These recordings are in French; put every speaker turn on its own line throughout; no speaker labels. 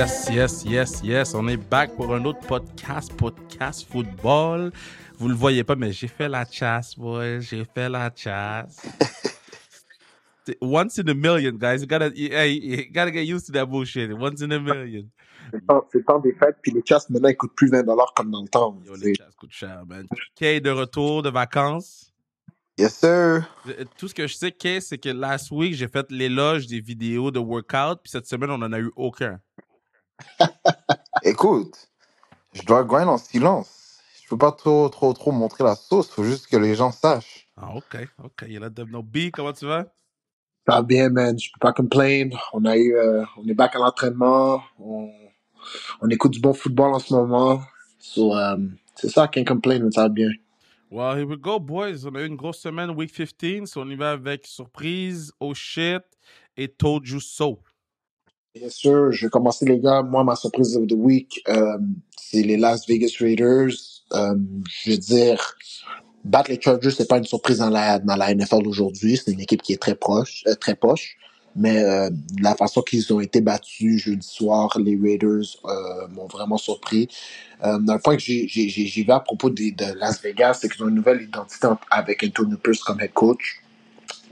Yes, yes, yes, yes. On est back pour un autre podcast, podcast football. Vous le voyez pas, mais j'ai fait la chasse, boy. J'ai fait la chasse. Once in a million, guys. You gotta, hey, you gotta get used to that bullshit. Once in a million.
C'est le temps des fêtes, puis les chasses maintenant ils coûtent plus 20 comme dans le temps.
Yo, les chasses coûtent cher, man. Kay de retour de vacances.
Yes, sir.
Tout ce que je sais, Kay, c'est que last week, j'ai fait l'éloge des vidéos de workout, puis cette semaine, on n'en a eu aucun.
Écoute, je dois grind en silence. Je peux pas trop, trop, trop montrer la sauce. Faut juste que les gens sachent.
Ah, ok, ok. You let them know. B, comment tu vas?
Ça va bien, man. Je peux pas complain. On a eu, euh, on est back à l'entraînement. On, on écoute du bon football en ce moment. So, um, c'est ça, can't complain, mais ça va bien.
Well, here we go, boys. On a eu une grosse semaine, week 15. So on y va avec surprise, oh shit et told you so.
Bien sûr, je vais commencer, les gars. Moi, ma surprise of the week, euh, c'est les Las Vegas Raiders. Euh, je veux dire, battre les Chargers, c'est pas une surprise dans la, dans la NFL aujourd'hui. C'est une équipe qui est très proche, euh, très poche. Mais euh, la façon qu'ils ont été battus jeudi soir, les Raiders euh, m'ont vraiment surpris. Euh, dans le point que j'ai vu à propos de, de Las Vegas, c'est qu'ils ont une nouvelle identité avec Antonio Pierce comme head coach.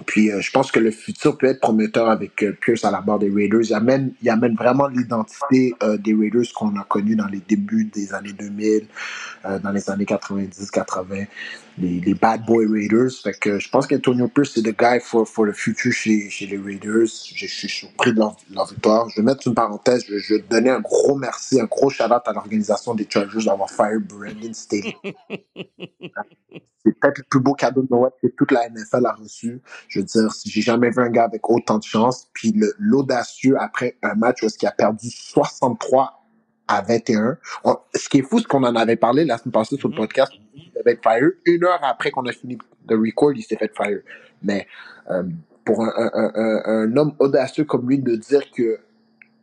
Puis euh, je pense que le futur peut être prometteur avec euh, Pierce à la barre des Raiders. Il amène, il amène vraiment l'identité euh, des Raiders qu'on a connu dans les débuts des années 2000, dans les années 90-80, les, les bad boy Raiders. Fait je pense qu'Antonio Pierce c'est le guy for, for the future chez, chez les Raiders. Je, suis surpris de leur, victoire. Je vais mettre une parenthèse. Je, vais donner un gros merci, un gros shout out à l'organisation des Chargers d'avoir fire Brandon Staley. c'est peut-être le plus beau cadeau de Noël que toute la NFL a reçu. Je veux dire, j'ai jamais vu un gars avec autant de chance. Puis l'audacieux après un match où il a perdu 63 à 21. ce qui est fou, c'est qu'on en avait parlé la semaine passée sur le mm-hmm. podcast. Il avait fait fire. Une heure après qu'on a fini de record, il s'est fait fire. Mais euh, pour un, un, un, un, homme audacieux comme lui de dire que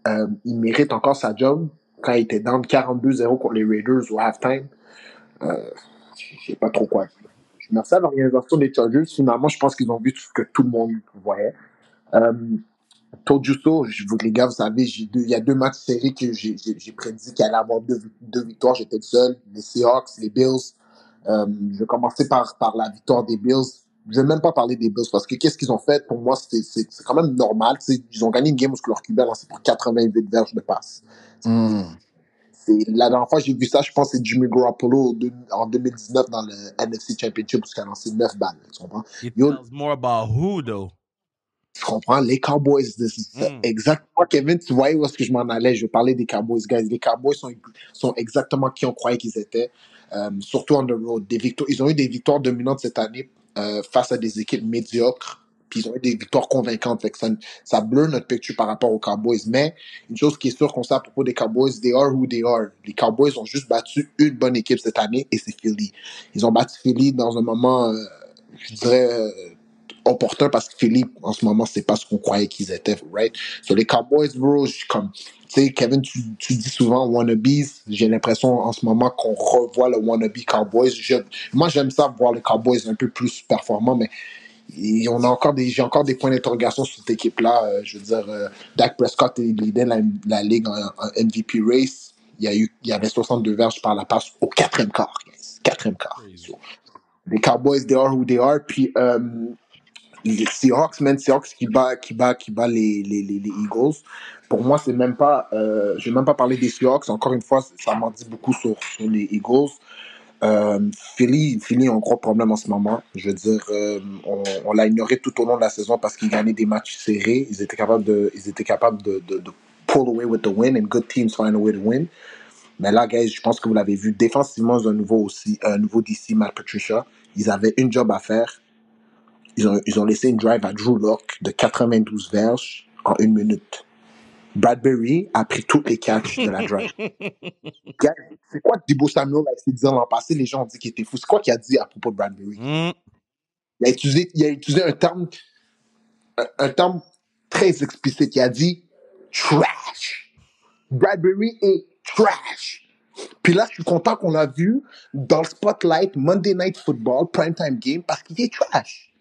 euh, il mérite encore sa job quand il était dans 42-0 contre les Raiders au halftime, euh, je sais pas trop quoi merci à l'organisation des Chargers. Finalement, je pense qu'ils ont vu tout ce que tout le monde voyait. Euh, so, je, vous, les gars, vous savez, il y a deux matchs séries que j'ai prédit qu'il allait avoir deux, deux victoires. J'étais le seul. Les Seahawks, les Bills. Euh, je vais commencer par, par la victoire des Bills. Je vais même pas parler des Bills parce que qu'est-ce qu'ils ont fait? Pour moi, c'est quand même normal. Ils ont gagné une game où leur QB a lancé pour 88 verges de passe. Mm la dernière fois j'ai vu ça, je pense c'est Jimmy Garoppolo en 2019 dans le NFC Championship où il a lancé 9 balles. Tu comprends?
It tells more about who though?
Tu comprends? Les Cowboys, mm. exactement, Kevin, tu voyais où est-ce que je m'en allais? Je parlais des Cowboys, guys. Les Cowboys sont, sont exactement qui on croyait qu'ils étaient, euh, surtout on the road. Des victoires, ils ont eu des victoires dominantes cette année euh, face à des équipes médiocres ils ont eu des victoires convaincantes. Fait que ça, ça bleu notre picture par rapport aux Cowboys. Mais une chose qui est sûre qu'on sait à propos des Cowboys, they are who they are. Les Cowboys ont juste battu une bonne équipe cette année et c'est Philly. Ils ont battu Philly dans un moment, euh, je dirais, euh, opportun parce que Philly, en ce moment, c'est pas ce qu'on croyait qu'ils étaient, right? Sur les Cowboys, bro, comme, tu sais, Kevin, tu, tu, dis souvent wannabes. J'ai l'impression en ce moment qu'on revoit le wannabe Cowboys. moi, j'aime ça voir les Cowboys un peu plus performants, mais on a encore des, j'ai encore des points d'interrogation sur cette équipe-là. Euh, je veux dire, euh, Dak Prescott leader la, la ligue en, MVP race. Il y, a eu, il y avait 62 verges par la passe au quatrième quart. Quatrième quart. les Cowboys, they are who they are. Puis euh, les Seahawks, man, Seahawks qui bat, qui bat, qui bat les, les, les, Eagles. Pour moi, c'est même pas, euh, je vais même pas parler des Seahawks. Encore une fois, ça m'en dit beaucoup sur, sur les Eagles. Euh, Philly, Philly a un gros problème en ce moment. Je veux dire, euh, on, l'a ignoré tout au long de la saison parce qu'ils gagnaient des matchs serrés. Ils étaient capables de, ils étaient capables de, pull away with the win and good teams find a way to win. Mais là, guys, je pense que vous l'avez vu, défensivement, un nouveau aussi, un nouveau DC, Matt Patricia. Ils avaient une job à faire. Ils ont, ils ont laissé une drive à Drew Locke de 92 verges en une minute. Bradbury a pris toutes les catches de la drive. c'est quoi que Debo Samuel a essayé de dire l'an passé? Les gens ont dit qu'il était fou. C'est quoi qu'il a dit à propos de Bradbury? Mm. Il, a utilisé, il a utilisé un terme, un, terme très explicite. Il a dit trash. Bradbury est trash. Puis là, je suis content qu'on l'a vu dans le spotlight Monday Night Football, primetime game, parce qu'il est trash.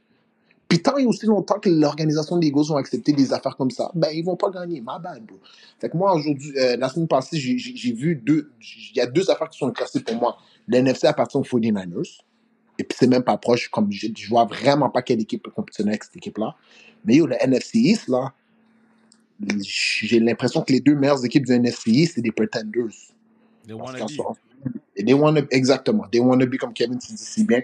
Puis tant et aussi longtemps que l'organisation des Eagles vont accepter des affaires comme ça, ben ils vont pas gagner. Ma bad, bro. Fait que moi, aujourd'hui, euh, la semaine passée, j'ai- j'ai j'ai vu deux... Il y a deux affaires qui sont classées pour moi. L'NFC appartient aux 49ers. Et puis c'est même pas proche. Comme je, je vois vraiment pas quelle équipe peut compétitionner avec cette équipe-là. Mais yo, le NFC East, là, j'ai l'impression que les deux meilleures équipes du NFC East, c'est des pretenders.
They
Parce
wanna
qu'en
be.
soi, et they wanna, exactement. They wanna be comme Kevin tu dis si bien.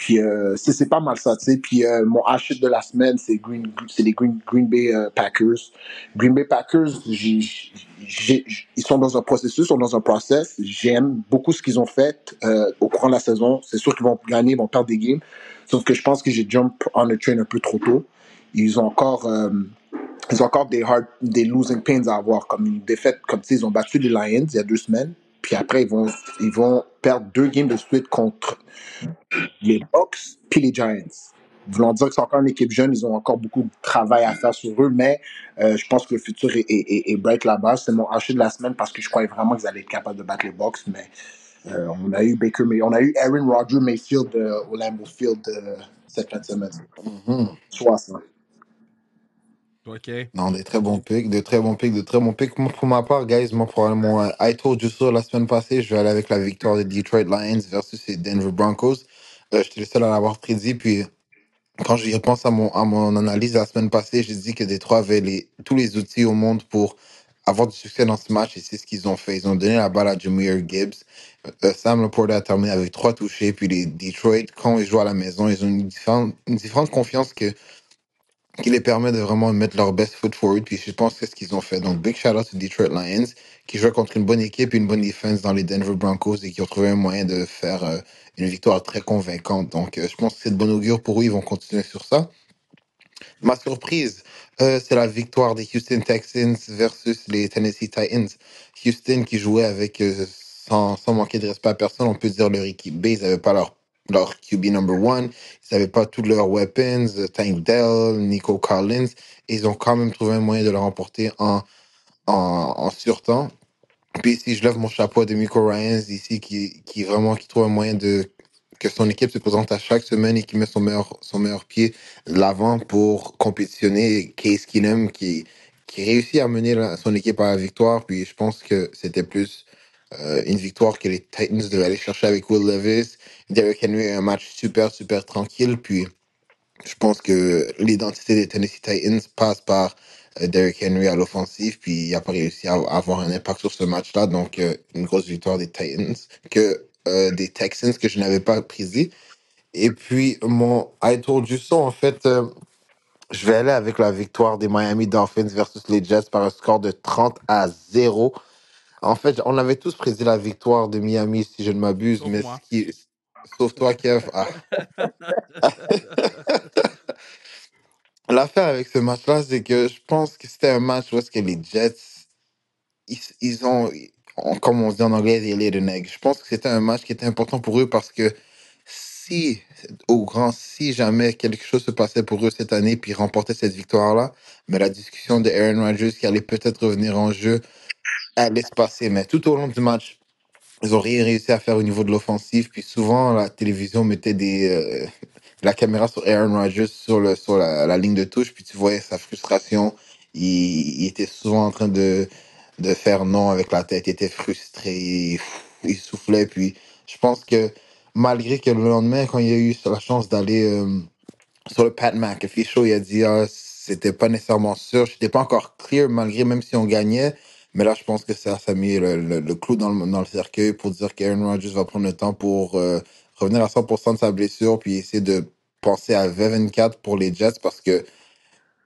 Puis euh, c'est pas mal ça, tu. Puis euh, mon hachis de la semaine, c'est Green, c'est les Green, Green Bay euh, Packers. Green Bay Packers, ils sont dans un processus, ils sont dans un process. J'aime beaucoup ce qu'ils ont fait euh, au courant de la saison. C'est sûr qu'ils vont gagner, ils vont perdre des games. Sauf que je pense que j'ai jump on the train un peu trop tôt. Ils ont encore, euh, ils ont encore des hard, des losing pains à avoir, comme une défaite, comme tu ils ont battu les Lions il y a deux semaines. Puis après, ils vont, ils vont perdre deux games de suite contre les Bucks puis les Giants. Voulant dire que c'est encore une équipe jeune, ils ont encore beaucoup de travail à faire sur eux, mais euh, je pense que le futur est, est, bright là-bas. C'est mon haché de la semaine parce que je croyais vraiment qu'ils allaient être capables de battre les Bucks, mais euh, on a eu Baker, May- on a eu Aaron Rodgers Mayfield euh, au Lambeau Field cette fin de semaine.
Mhm.
Soit ça.
Non, des très bons picks, de très bons picks, de très bons picks. Pour ma part, guys, moi, probablement, euh, I told you so la semaine passée, je vais aller avec la victoire des Detroit Lions versus les Denver Broncos. Euh, J'étais le seul à l'avoir prédit, puis quand j'y repense à mon, à mon analyse la semaine passée, j'ai dit que Detroit avait les, tous les outils au monde pour avoir du succès dans ce match, et c'est ce qu'ils ont fait. Ils ont donné la balle à Jameer Gibbs. Euh, Sam Laporta a terminé avec trois touchés, puis les Detroit, quand ils jouent à la maison, ils ont une différente confiance que qui les permet de vraiment mettre leur best foot forward. Puis je pense que c'est ce qu'ils ont fait. Donc, big shout out to Detroit Lions, qui jouent contre une bonne équipe une bonne défense dans les Denver Broncos et qui ont trouvé un moyen de faire euh, une victoire très convaincante. Donc, euh, je pense que c'est de bon augure pour eux. Ils vont continuer sur ça. Ma surprise, euh, c'est la victoire des Houston Texans versus les Tennessee Titans. Houston qui jouait avec, sans, sans manquer de respect à personne, on peut dire leur équipe B, ils n'avaient pas leur, leur QB number one, ils n'avaient pas tous leurs weapons, euh, Tank Dell, Nico Collins, ils ont quand même trouvé un moyen de le remporter en, en, en surtemps. Puis ici, je lève mon chapeau à Demico Ryans ici qui, qui vraiment qui trouve un moyen de que son équipe se présente à chaque semaine et qui met son meilleur, son meilleur pied de l'avant pour compétitionner. Case Keenum qui, qui réussit à mener son équipe à la victoire. Puis je pense que c'était plus euh, une victoire que les Titans devaient aller chercher avec Will Levis. Derrick Henry a un match super, super tranquille. Puis je pense que l'identité des Tennessee Titans passe par euh, Derrick Henry à l'offensive, puis il n'a pas réussi à avoir un impact sur ce match-là. Donc, euh, une grosse victoire des Titans, que euh, des Texans que je n'avais pas pris. Et puis, mon I told you so, en fait, je vais aller avec la victoire des Miami Dolphins versus les Jets par un score de 30 à 0. En fait, on avait tous prédit la victoire de Miami, si je ne m'abuse,
Sauf
mais
moi.
ce qui... sauf toi, Kev. Ah. L'affaire avec ce match-là, c'est que je pense que c'était un match où est-ce que les Jets, ils, ils ont, on- comme on dit en anglais, they laid an egg. Je pense que c'était un match qui était important pour eux parce que si, au grand, si jamais quelque chose se passait pour eux cette année puis ils remportaient cette victoire-là, mais la discussion de Aaron Rodgers qui allait peut-être revenir en jeu allait se passer. Mais tout au long du match, ils ont rien réussi à faire au niveau de l'offensive. Puis souvent, la télévision mettait euh, la caméra sur Aaron Rodgers sur, la, ligne de touche. Puis tu voyais sa frustration. Il, était souvent en train de, de faire non avec la tête. Il était frustré. Il, il soufflait. Puis je pense que malgré que le lendemain, quand il a eu la chance d'aller euh, sur le Pat McAfee show, il a dit ah, c'était pas nécessairement sûr. J'étais pas encore clear malgré même si on gagnait. Mais là, je pense que ça, a mis le, le, clou dans le, dans le cercueil pour dire qu'Aaron Rodgers va prendre le temps pour euh, revenir à 100% de sa blessure puis essayer de penser à V24 pour les Jets parce que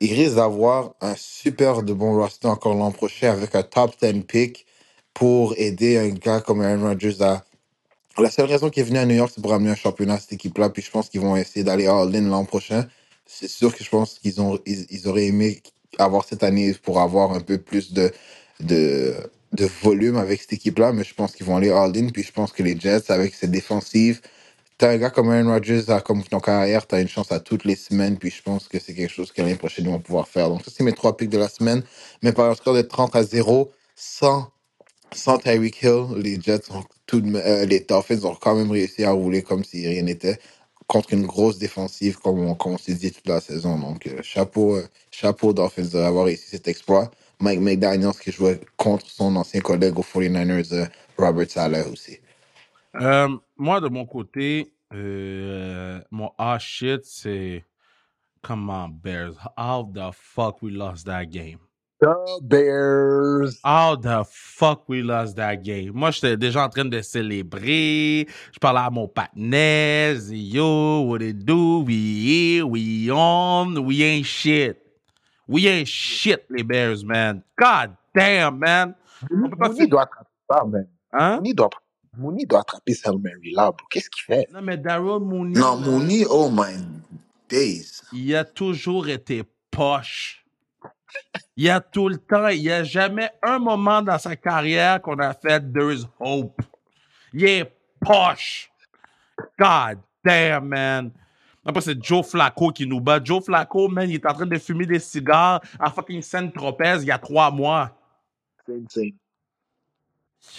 il risque d'avoir un super de bon roster encore l'an prochain avec un top 10 pick pour aider un gars comme Aaron Rodgers à la seule raison qu'il est venu à New York, c'est pour amener un championnat à cette équipe-là. Puis je pense qu'ils vont essayer d'aller all-in l'an prochain. C'est sûr que je pense qu'ils ont, ils, ils auraient aimé avoir cette année pour avoir un peu plus de, de, de volume avec cette équipe-là. Mais je pense qu'ils vont aller all-in. Puis je pense que les Jets, avec cette défensive, t'as un gars comme Aaron Rodgers, comme ton carrière, t'as une chance à toutes les semaines. Puis je pense que c'est quelque chose que l'année prochaine, ils vont pouvoir faire. Donc ça, c'est mes trois picks de la semaine. Mais par un score de 30 à 0, sans sans Tyreek Hill, les Jets ont tout de euh, les Dolphins ont quand même réussi à rouler comme si rien n'était. contre une grosse défensive, comme on, on s'est dit toute la saison. Donc, euh, chapeau, euh, chapeau Dolphins d'avoir réussi cet exploit. Mike McDaniels qui jouait contre son ancien collègue aux 49ers, euh, Robert Saleh aussi.
Euh, moi, de mon côté, euh, mon ah shit, c'est. Come on, Bears. How the fuck we lost that game?
The Bears.
How the fuck we lost that game? Moi, j'étais déjà en train de célébrer. Je parlais à mon partenaire. Yo, what it do? We here, we on, we ain't shit. We ain't shit, les Bears, man. God damn, man. On peut pas
Mooney
faire-
doit attraper ça, man.
Hein?
Mooney doit, doit attraper Hail Mary là, bro. Qu'est-ce qu'il fait?
Non, mais Daryl Mooney.
Non, Mooney, oh my days.
Il a toujours été poche. Il a tout le temps, il n'y a jamais un moment dans sa carrière qu'on a fait There is hope. Il est poche. God damn, man. Après, c'est Joe Flacco qui nous bat. Joe Flacco, man, il est en train de fumer des cigares à fucking Saint-Tropez il y a trois mois.
C'est insane.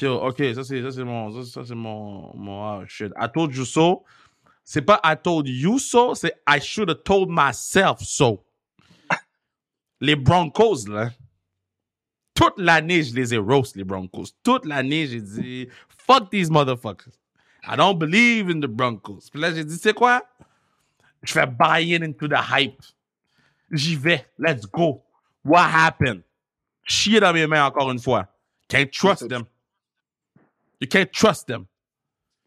Yo, ok, ça c'est ça c'est mon ça, ça, c'est mon mon ah, shit. I told you so. C'est pas I told you so, c'est I should have told myself so. Les Broncos là. Toute l'année je les ai roast les Broncos. Toute l'année j'ai dit fuck these motherfuckers. I don't believe in the Broncos. Puis là j'ai dit c'est quoi? Je fais buy in into the hype. J'y vais. Let's go. What happened? Chier dans mes mains encore une fois. Can't trust them. You can't trust them.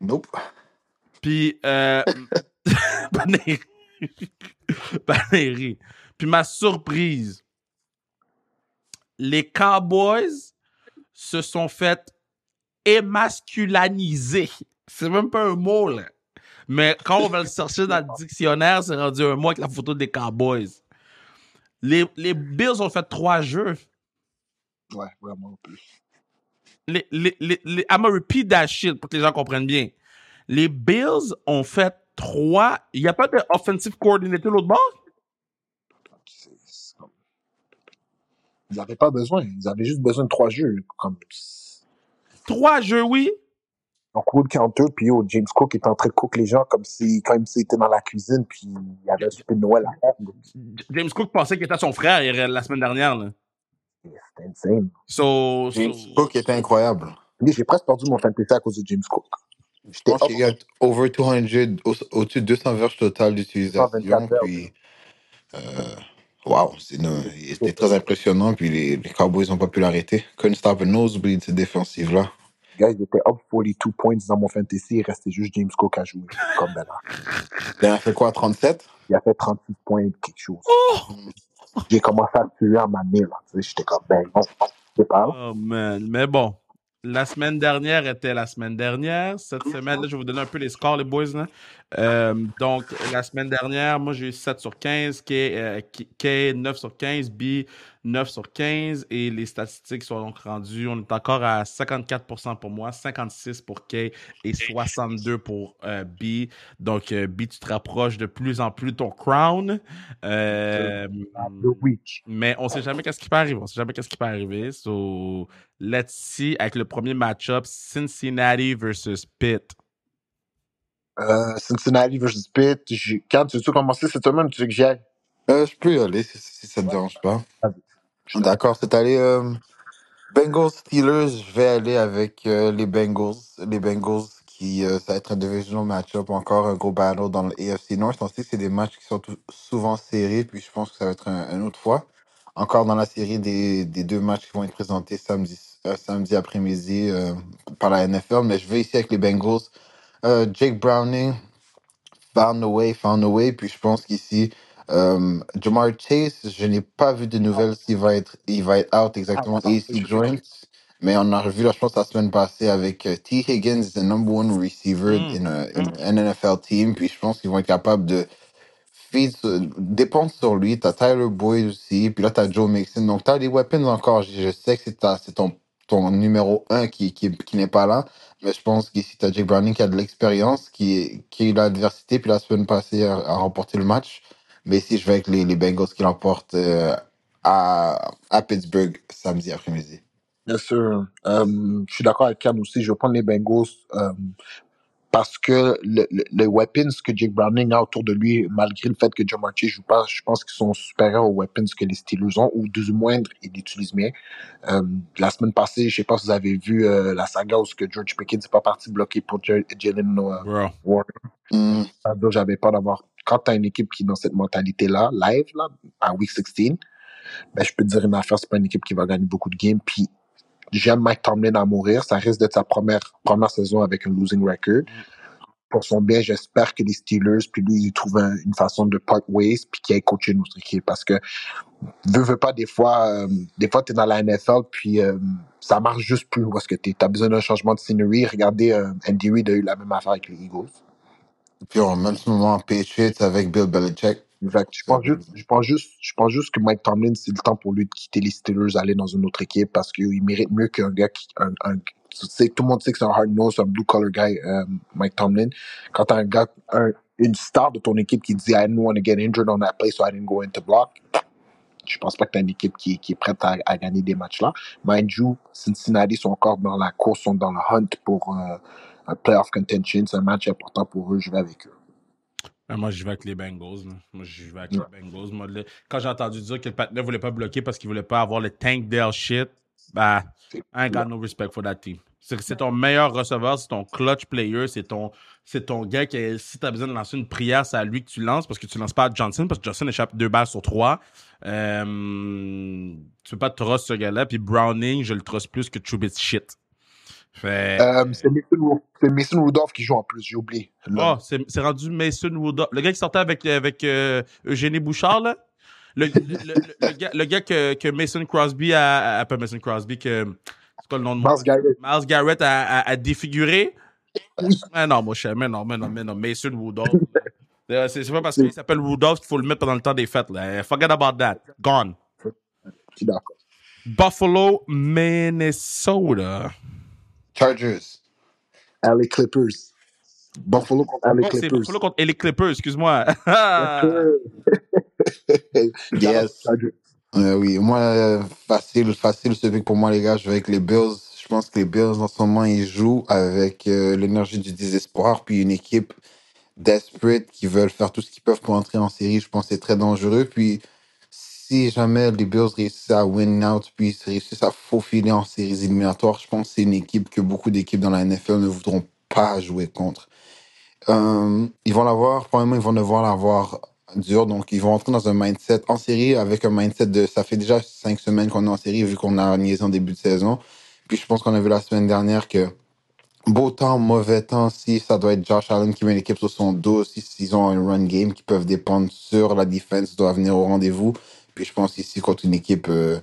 Nope.
Puis, euh. Banéry. Puis ma surprise, les Cowboys se sont fait émasculaniser. C'est même pas un mot, là. Mais quand on va le chercher dans le dictionnaire, c'est rendu un mot avec la photo des Cowboys. Les, les Bills ont fait trois jeux.
Ouais, vraiment plus.
les, les, les, les- I'm gonna repeat that shit pour que les gens comprennent bien. Les Bills ont fait trois. Il n'y a pas de offensive coordinator l'autre bord?
Comme- Ils n'avaient pas besoin. Ils avaient juste besoin de trois jeux. Comme...
Trois jeux, oui.
Donc, Wood Counter, puis yo, James Cook était en train de cook les gens comme si, comme s'il était dans la cuisine, puis il y avait un souper de Noël à faire.
James Cook pensait qu'il était son frère la semaine dernière. Là.
C'était insane.
So, so-
James Cook était incroyable.
J'ai presque perdu mon fantasy à cause de James Cook.
Je
J'étais
pense qu'il y a over 200, au- au-dessus de 200 verges totales d'utilisation.
124 verges.
Puis, euh, wow, c'était très impressionnant. Puis les, les Cowboys n'ont pas pu l'arrêter. Couldn't stop a nosebleed, cette défensive-là.
Guys, il était up 42 points dans mon fantasy. Il restait juste James Cook à jouer. Comme ben là.
Il a fait quoi, 37
Il a fait 36 points quelque chose. J'ai commencé à tuer en année. Là. Tu sais, J'étais comme, ben non, c'est pas.
Oh man, mais bon. La semaine dernière était la semaine dernière. Cette semaine, là, je vais vous donner un peu les scores, les boys. Là. Euh, donc, la semaine dernière, moi, j'ai eu 7 sur 15, K, euh, K- K, 9 sur 15, B 9 sur 15. Et les statistiques sont donc rendues. On est encore à 54% pour moi, 56 pour K et 62 pour euh, B. Donc, euh, B, tu te rapproches de plus en plus de ton crown. Mais on sait jamais qu'est-ce qui peut arriver. On sait jamais qu'est-ce qui peut arriver. So, let's see avec le premier match-up Cincinnati versus Pitt.
Euh, Cincinnati versus Pitt. J'ai- Quand tu veux commencer cette semaine, tu veux que j'y aille?
Euh, je peux y aller si, si ça te dérange pas.
Je suis
D'accord, c'est allé euh, Bengals Steelers. Je vais aller avec euh, les Bengals. Les Bengals qui euh, ça va être un divisional match-up, encore un gros battle dans le AFC North. On sait que c'est des matchs qui sont souvent serrés, puis je pense que ça va être un, une autre fois. Encore dans la série des, des deux matchs qui vont être présentés samedi, euh, samedi après-midi euh, par la NFL. Mais je vais ici avec les Bengals. Euh, Jake Browning, found a way, found a way. Puis je pense qu'ici, euh, Jamar Chase, je n'ai pas vu de nouvelles s'il va être, il va être out exactement
Ah,
AC joint. Mais on a revu, là, je pense, la semaine passée avec euh, T. Higgins, the number one receiver
Mm.
in, a, in an NFL team. Puis je pense qu'ils vont être capables de feed, sur- dépendre sur lui. T'as Tyler Boyd aussi. Puis là, t'as Joe Mixon. Donc, t'as des weapons encore. Je, je sais que c'est ta- c'est ton, ton numéro un qui, qui, qui n'est pas là. Mais je pense qu'ici, t'as Jake Browning qui a de l'expérience, qui, qui a eu l'adversité. Puis la semaine passée, a, remporté le match. Mais ici, je vais avec les, Bengals qui l'emportent euh, à, à Pittsburgh samedi après-midi.
Bien sûr. Euh, je suis d'accord avec Cam aussi. Je vais les Bengals. Euh, parce que le, le, le weapons que Jake Browning a autour de lui, malgré le fait que John Marchi joue pas, je pense qu'ils sont supérieurs aux weapons que les Steelers ont, ou du moins, ils l'utilisent bien. Euh, la semaine passée, je sais pas si vous avez vu euh, la saga où ce que George Pickens n'est pas parti bloquer pour Jalen euh. Warner. Donc, J'avais peur d'avoir. Quand tu as une équipe qui est dans cette mentalité-là, live, là, à Week 16, ben, je peux te dire une affaire, c'est pas une équipe qui va gagner beaucoup de games. Puis j'aime Mike Tomlin à mourir. Ça risque d'être sa première, première saison avec un losing record. Pour son bien, j'espère que les Steelers, puis lui, il trouve un- une façon de part ways, puis qu'il aille coacher notre équipe. Parce que, veux, veux pas, des fois, euh, des fois, t'es dans la NFL, puis euh, ça marche juste plus où que t'es. T'as besoin d'un changement de scenery. Regardez, euh, Andy Reid a eu la même affaire avec les Eagles.
Puis on met ce moment Patriots avec Bill Belichick.
Fait que je pense juste, je pense juste, je pense juste que Mike Tomlin, c'est le temps pour lui de quitter les Steelers, aller dans une autre équipe parce qu'il mérite mieux qu'un gars qui, un, un- tu sais, tout le monde sait que c'est un hard nose, un blue collar guy, euh, Mike Tomlin. Quand t'as un gars, un- une star de ton équipe qui dit I didn't want to get injured on that play, so I didn't go into block. Je pense pas que t'as une équipe qui, qui est prête à, à gagner des matchs là. Mind you, Cincinnati sont encore dans la course, sont dans le hunt pour euh, un playoff contention. C'est un match important pour eux. Je vais avec eux.
Ben, moi, je vais avec les Bengals. là. Moi, je vais avec
Ouais.
les Bengals. Moi, quand j'ai entendu dire que le patinet voulait pas bloquer parce qu'il voulait pas avoir le tank Dale shit, bah, I ain't got no respect for that team. C'est ton meilleur receveur, c'est ton clutch player, c'est ton, c'est ton gars qui, si t'as besoin de lancer une prière, c'est à lui que tu lances parce que tu lances pas à Johnson parce que Johnson échappe deux balles sur trois. Euh, tu peux pas trust ce gars-là. Puis Browning, je le trust plus que Trubisky shit. Fait.
Euh, c'est Mason, Mason Rudolph qui joue en plus, j'ai oublié.
Oh, c'est c'est rendu Mason Rudolph. Le gars qui sortait avec, avec euh, Eugénie Bouchard, là? Le, le, le- gars, que, que Mason Crosby a, a- Pas Mason Crosby, que. C'est quoi le nom de
Miles Garrett.
Miles Garrett a, a- a défiguré? Mais non, je sais, mais non, mais non, mais non, Mason Rudolph. Euh, C'est c'est pas parce qu'il s'appelle Rudolph qu'il faut le mettre pendant le temps des fêtes, là. Forget about that. Gone.
Je suis d'accord.
Buffalo, Minnesota.
Chargers.
LA Clippers. Buffalo contre LA
Oh, c'est
Clippers.
Buffalo contre et les Clippers, excuse-moi.
yes.
Euh, oui, moi, euh, facile, facile ce pick pour moi, les gars. Je vais avec les Bills. Je pense que les Bills, en ce moment, ils jouent avec euh, l'énergie du désespoir, puis une équipe desperate qui veulent faire tout ce qu'ils peuvent pour entrer en série. Je pense que c'est très dangereux. Puis, si jamais les Bills réussissent à win out, puis réussissent à faufiler en séries éliminatoires, je pense que c'est une équipe que beaucoup d'équipes dans la NFL ne voudront pas jouer contre. Euh, ils vont l'avoir, probablement, ils vont devoir l'avoir dur. Donc, ils vont entrer dans un mindset en série avec un mindset de ça fait déjà cinq semaines qu'on est en série vu qu'on a niaisé en début de saison. Puis, je pense qu'on a vu la semaine dernière que beau temps, mauvais temps, si ça doit être Josh Allen qui met l'équipe sur son dos, si s'ils ont un run game qui peuvent dépendre sur la defense, doit venir au rendez-vous. Puis, je pense ici contre une équipe euh,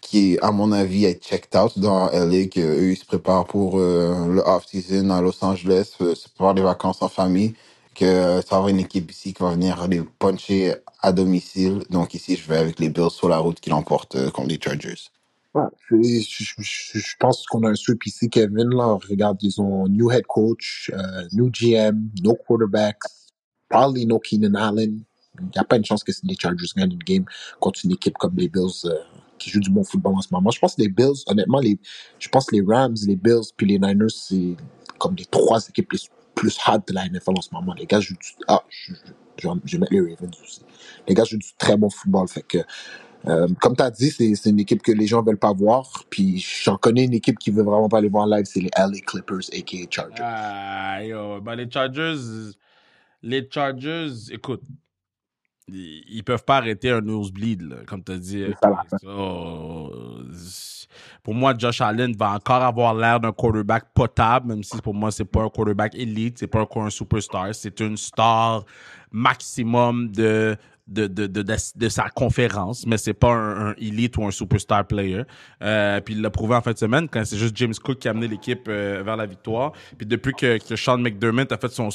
qui, à mon avis, est checked out dans LA, qu'eux, ils se préparent pour euh, le off-season à Los Angeles, euh, se préparent des vacances en famille, que euh, ça va avoir une équipe ici qui va venir les puncher à domicile. Donc ici, je vais avec les Bills sur la route qui l'emportent euh, contre les Chargers.
Ouais, je, pense qu'on a un sweep ici, Kevin. Là. Regarde, ils ont new head coach, euh, new GM, no quarterbacks, probably no Keenan Allen. Il n'y a pas une chance que les Chargers gagnent une game contre une équipe comme les Bills euh, qui joue du bon football en ce moment. Je pense que les Bills, honnêtement, les, je pense les Rams, les Bills puis les Niners, c'est comme les trois équipes les plus hot de la NFL en ce moment. Les gars jouent du... Ah, je, je, je, les Ravens aussi. Les gars jouent du très bon football. Fait que euh, comme tu as dit, c'est une équipe que les gens veulent pas voir. Puis j'en connais une équipe qui veut vraiment pas aller voir en live, c'est les LA Clippers, a.k.a. Chargers.
Ah, yo, ben les Chargers, les Chargers, écoute, ils, peuvent pas arrêter un nosebleed, là, comme tu as dit. So, c'est- pour moi, Josh Allen va encore avoir l'air d'un quarterback potable, même si pour moi, c'est pas un quarterback élite, c'est pas encore un superstar, c'est une star maximum de, de, de, de, de, de sa conférence, mais c'est pas un, un elite ou un superstar player. Euh, puis il l'a prouvé en fin de semaine quand c'est juste James Cook qui a amené l'équipe euh, vers la victoire. Puis depuis que, que Sean McDermott a fait son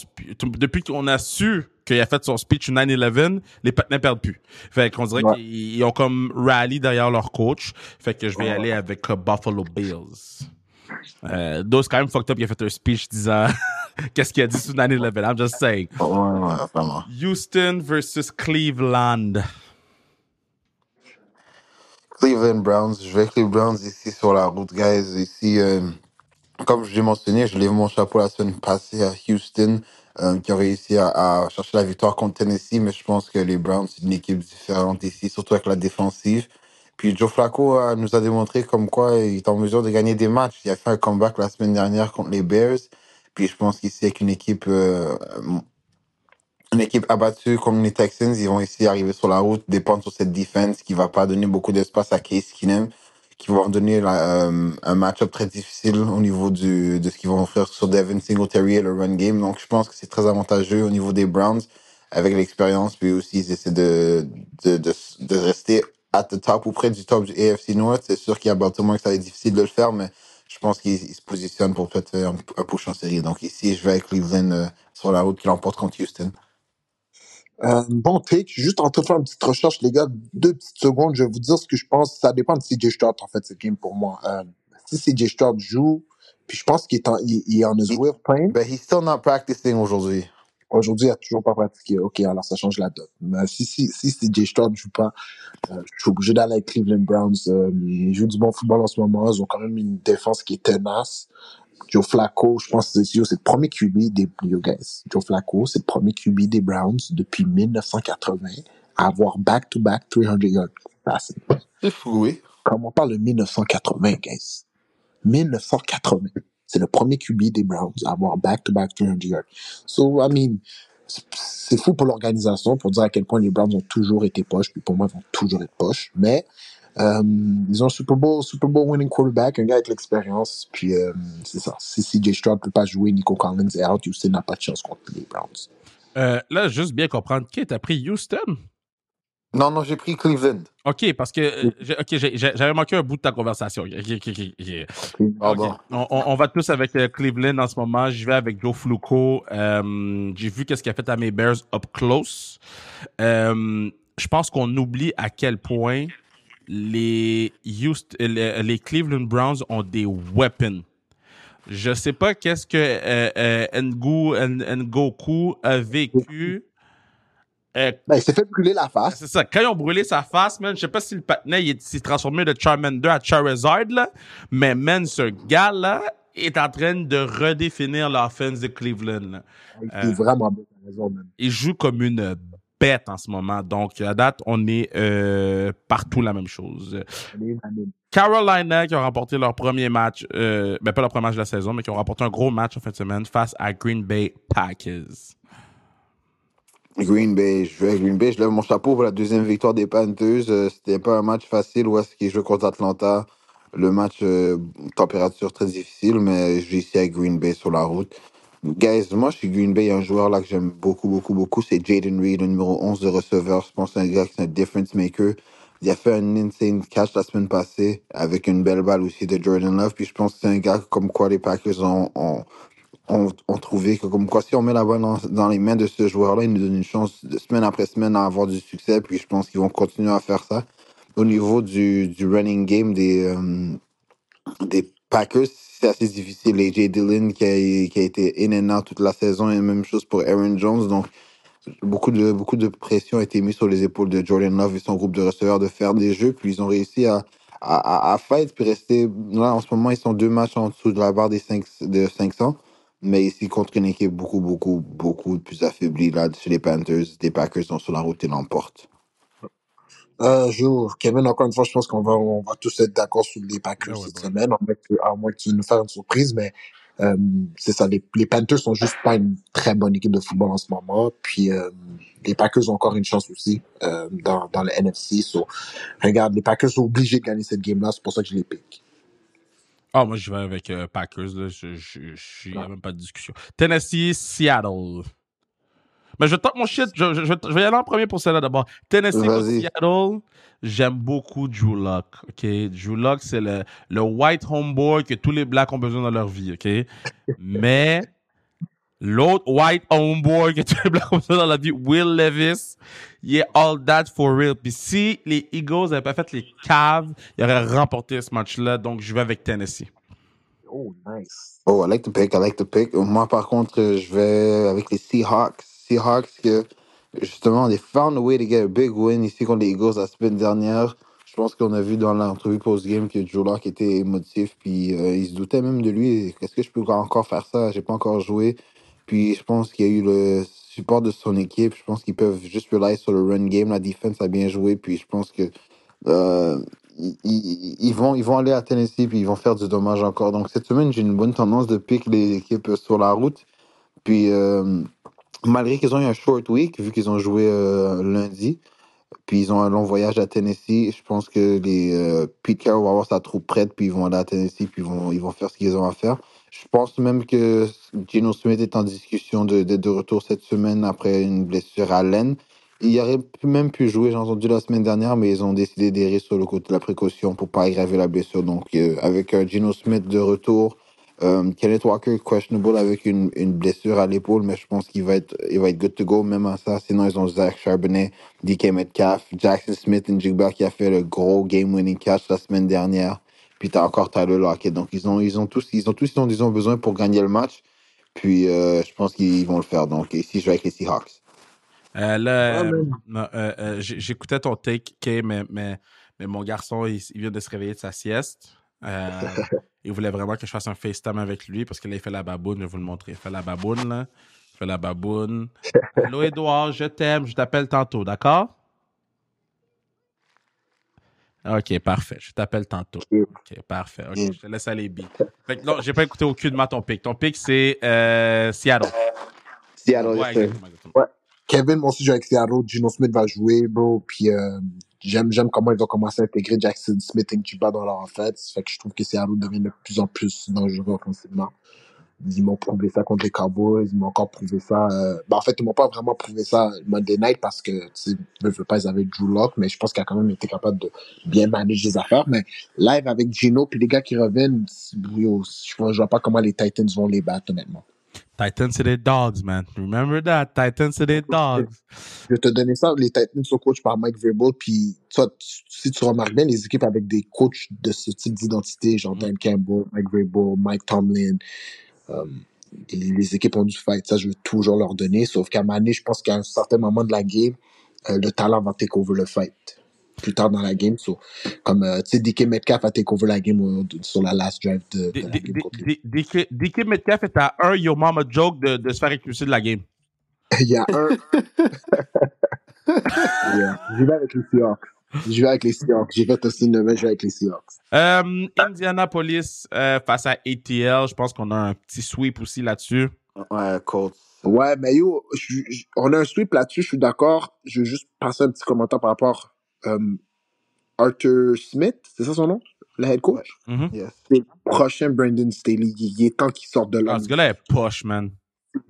depuis qu'on a su qu'il a fait son speech 9-11, les patins perdent plus. Fait qu'on dirait
Ouais.
qu'ils ils ont comme rally derrière leur coach. Fait que je vais
Ouais.
aller avec euh, Buffalo Bills. Euh, Dos, quand même fucked up, il a fait un speech disant qu'est-ce qu'il a dit sur 9-11. I'm just saying. Houston versus Cleveland.
Cleveland Browns, je vais les Browns ici sur la route, guys. Ici, euh, comme je l'ai mentionné, je lève mon chapeau la semaine passée à Houston, euh, qui ont réussi à, à chercher la victoire contre Tennessee, mais je pense que les Browns, c'est une équipe différente ici, surtout avec la défensive. Puis Joe Flacco euh, nous a démontré comme quoi il est en mesure de gagner des matchs. Il a fait un comeback la semaine dernière contre les Bears. Puis je pense qu'ici, avec une équipe euh, une équipe abattue comme les Texans, ils vont ici arriver sur la route, dépendre sur cette défense qui va pas donner beaucoup d'espace à Case Keenum, qui leur donner euh, un match-up très difficile au niveau du, de ce qu'ils vont offrir sur Devin Singletary et le run game. Donc, je pense que c'est très avantageux au niveau des Browns avec l'expérience. Puis aussi, ils essaient de, de, de, rester at the top ou près du top du AFC North. C'est sûr qu'il y a Baltimore que ça va être difficile de le faire, mais je pense qu'ils ils se positionnent pour peut-être faire un, un push en série. Donc ici, je vais avec Cleveland euh, sur la route qui l'emporte contre Houston.
Euh, bon take, juste en train de faire une petite recherche, les gars, deux petites secondes, je vais vous dire ce que je pense. Ça dépend de CJ Stroud, en fait, ce game pour moi. Euh, si CJ Stroud joue, puis je pense qu'il est en, il, il est en his
Il-
will playing.
Ben, he's still not practicing aujourd'hui.
Aujourd'hui, il a toujours pas pratiqué. Ok, alors ça change la donne. Mais si, si, si CJ Stroud joue pas, euh, je suis obligé d'aller avec Cleveland Browns. Euh, ils jouent du bon football en ce moment. Ils ont quand même une défense qui est tenace. Joe Flacco, je pense que c'est c'est le premier QB des yo guys. Joe Flacco, c'est le premier QB des Browns depuis 1980 à avoir back-to-back 300 yards passing.
C'est fou, oui.
Comme on parle de 1980, guys? 1980. C'est le premier QB des Browns à avoir back-to-back 300 yards. So, I mean, c'est fou pour l'organisation pour dire à quel point les Browns ont toujours été poches, puis pour moi, ils vont toujours être poches. Mais euh, ils ont un Super Bowl, Super Bowl winning quarterback, un gars avec l'expérience, puis euh, c'est ça. Si CJ Stroud peut pas jouer, Nico Collins est out, Houston n'a pas de chance contre les Browns.
Euh, là, juste bien comprendre, qui t'a pris Houston?
Non, non, j'ai pris Cleveland.
OK, parce que euh, j'ai- ok, j'ai- j'ai- j'avais manqué un bout de ta conversation. Ok. On, va tous avec euh, Cleveland en ce moment. Je vais avec Joe Flacco. Euh, J'ai vu qu'est-ce qu'il a fait à mes Bears up close. Euh, je pense qu'on oublie à quel point les, Houston, les, les Cleveland Browns ont des weapons. Je sais pas qu'est-ce que euh, Ngoku a vécu. Euh,
Ben, il s'est fait brûler la face.
c'est ça. Quand ils ont brûlé sa face, man, je sais pas si le patinet il est- s'est transformé de Charmander à Charizard, là, mais man, ce gars-là est en train de redéfinir l'offense de Cleveland. là.
Il
Euh,
est vraiment bien, raison, man.
Il joue comme une bête en ce moment. Donc, à date, on est euh, partout la même chose. Carolina qui ont remporté leur premier match, euh, ben pas leur premier match de la saison, mais qui ont remporté un gros match en fin de semaine face à Green Bay Packers.
Green Bay, je vais à Green Bay. Je lève mon chapeau pour la deuxième victoire des Panthers. Euh, C'était pas un match facile où est-ce qu'ils jouent contre Atlanta. Le match, euh, température très difficile, mais je vais ici à Green Bay sur la route. Guys, moi, je suis Green Bay. Un joueur là que j'aime beaucoup, beaucoup, beaucoup. C'est Jaden Reed, le numéro 11 de receveur. Je pense que c'est un gars qui est un difference maker. Il a fait un insane catch la semaine passée avec une belle balle aussi de Jordan Love. Puis je pense que c'est un gars comme quoi les Packers ont, ont, ont, ont trouvé que comme quoi si on met la balle dans, les mains de ce joueur-là, il nous donne une chance de semaine après semaine à avoir du succès. Puis je pense qu'ils vont continuer à faire ça. Au niveau du, du running game des, euh, des Packers, c'est assez difficile. Jay Dillon qui a, qui a été in toute la saison et même chose pour Aaron Jones. Donc beaucoup de, beaucoup de pression a été mise sur les épaules de Jordan Love et son groupe de receveurs de faire des jeux. Puis ils ont réussi à, à, à, fight puis rester. Là, en ce moment, ils sont deux matchs en dessous de la barre des 5, de 500. Mais ici, contre une équipe beaucoup, beaucoup, beaucoup plus affaiblie, là, chez les Panthers, les Packers sont sur la route et l'emportent.
Euh, jour, Kevin, encore une fois, je pense qu'on va, on va tous être d'accord sur les Packers
Ah ouais,
cette
bah.
semaine, à moins, tu nous fasses une surprise, mais euh, c'est ça, les, les Panthers sont juste pas une très bonne équipe de football en ce moment, puis euh, les Packers ont encore une chance aussi euh, dans, dans le NFC, so, regarde, les Packers sont obligés de gagner cette game-là, c'est pour ça que je les pique.
Ah, moi, je vais avec euh, Packers. Là. Je, a même pas de discussion. Tennessee, Seattle. Mais je tente mon shit. Je, je, vais y aller en premier pour celle-là d'abord. Tennessee contre. Seattle. J'aime beaucoup Drew Lock. OK? Drew Lock, c'est le, le white homeboy que tous les blacks ont besoin dans leur vie. OK? Mais l'autre white homeboy que tous les blacks ont besoin dans leur vie, Will Levis, il est all that for real. Puis si les Eagles n'avaient pas fait les caves, ils auraient remporté ce match-là. Donc, je vais avec Tennessee.
Oh, nice.
Oh, I like the pick, I like the pick. Moi, par contre, je vais avec les Seahawks. Seahawks, que justement, they found a way to get a big win ici contre les Eagles la semaine dernière. Je pense qu'on a vu dans l'entrevue post-game que Joe Locke était émotif, puis euh, il se doutait même de lui. Est-ce que je peux encore faire ça? J'ai pas encore joué. Puis je pense qu'il y a eu le support de son équipe. Je pense qu'ils peuvent juste rely sur le run game. La defense a bien joué, puis je pense que euh, ils, vont, ils vont aller à Tennessee, puis ils vont faire du dommage encore. Donc cette semaine, j'ai une bonne tendance de pick les équipes sur la route. Puis euh, malgré qu'ils ont eu un short week, vu qu'ils ont joué euh, lundi, puis ils ont un long voyage à Tennessee. Je pense que les Pete Carroll va avoir sa troupe prête, puis ils vont aller à Tennessee, puis ils vont, ils vont faire ce qu'ils ont à faire. Je pense même que Gino Smith est en discussion de, de, retour cette semaine après une blessure à l'aine. Il aurait même pu jouer, j'ai entendu la semaine dernière, mais ils ont décidé d'errer sur le côté de la précaution pour pas aggraver la blessure. Donc, euh, avec euh, Gino Smith de retour, euh, Kenneth Walker questionable avec une, une blessure à l'épaule, mais je pense qu'il va être, il va être good to go même à ça. Sinon, ils ont Zach Charbonnet, DK Metcalf, Jackson Smith et Jigba qui a fait le gros game-winning catch la semaine dernière. Puis t'as encore Tyler Lockett. Donc ils ont, ils ont tous, ils ont tous, ils ont, ils ont besoin pour gagner le match. Puis euh, je pense qu'ils vont le faire. Donc ici, je vais avec les Seahawks.
Euh, là, euh, euh, euh, j'écoutais ton take, Kay, mais, mais, mais mon garçon, il, il vient de se réveiller de sa sieste. Euh, il voulait vraiment que je fasse un FaceTime avec lui parce que là, il fait la baboune. Je vais vous le montrer. Il fait la baboune, là. Il fait la baboune. Allô, Edouard, je t'aime. Je t'appelle tantôt, d'accord? Ok, parfait. Je t'appelle tantôt. Ok, parfait. Ok,
Mm.
je te laisse aller, B. Fait que non, j'ai pas écouté aucunement ton pic. Ton pic, c'est euh, Seattle.
Seattle,
Ouais, exactement, exactement.
Kevin, moi aussi, je joue avec Seattle. Gino Smith va jouer, bro. Puis euh, j'aime, j'aime comment ils vont commencer à intégrer Jackson Smith et Nchuba dans leur offense. Fait que je trouve que Seattle devient de plus en plus dangereux offensivement. Ils m'ont prouvé ça contre les Cowboys. Ils m'ont encore prouvé ça. euh, ben, en fait, ils m'ont pas vraiment prouvé ça Monday Night parce que, tu je veux pas, ils avaient Drew Lock, mais je pense qu'il a quand même été capable de bien manager les affaires. Mais live avec Gino, puis les gars qui reviennent, yo, je je vois pas comment les Titans vont les battre, honnêtement.
Titans, c'est des dogs, man. Remember that? Titans, c'est des dogs.
Je vais te donner ça. Les Titans sont coachés par Mike Vrabel. Puis, toi, tu- si tu remarques bien, les équipes avec des coachs de ce type d'identité, genre
Mm.
Dan Campbell, Mike Vrabel, Mike Tomlin, euh, les, les équipes ont du fight. Ça, je veux toujours leur donner. Sauf qu'à Mané, je pense qu'à un certain moment de la game, euh, le talent va take over le fight. Plus tard dans la game. So, comme, euh, tu sais, DK Metcalf a take over la game sur la last drive de, la game contre
DK Metcalf est à un Yo Mama joke de, de se faire expulser de la game.
Il y a un. Yeah. J'y vais avec les Seahawks. J'y vais avec les Seahawks. J'ai fait aussi une je vais avec les Seahawks.
Euh, Indianapolis euh, face à ATL. Je pense qu'on a un petit sweep aussi là-dessus.
Ouais, Colts.
Ouais, mais yo, je- je- on a un sweep là-dessus, je suis d'accord. Je veux juste passer un petit commentaire par rapport à euh, Arthur Smith, c'est ça son nom? Le head coach?
Mhm.
Yes.
C'est le prochain Brandon Staley. Il, il est temps qu'il sorte de là,
Ah, ce gars-là est poche, man.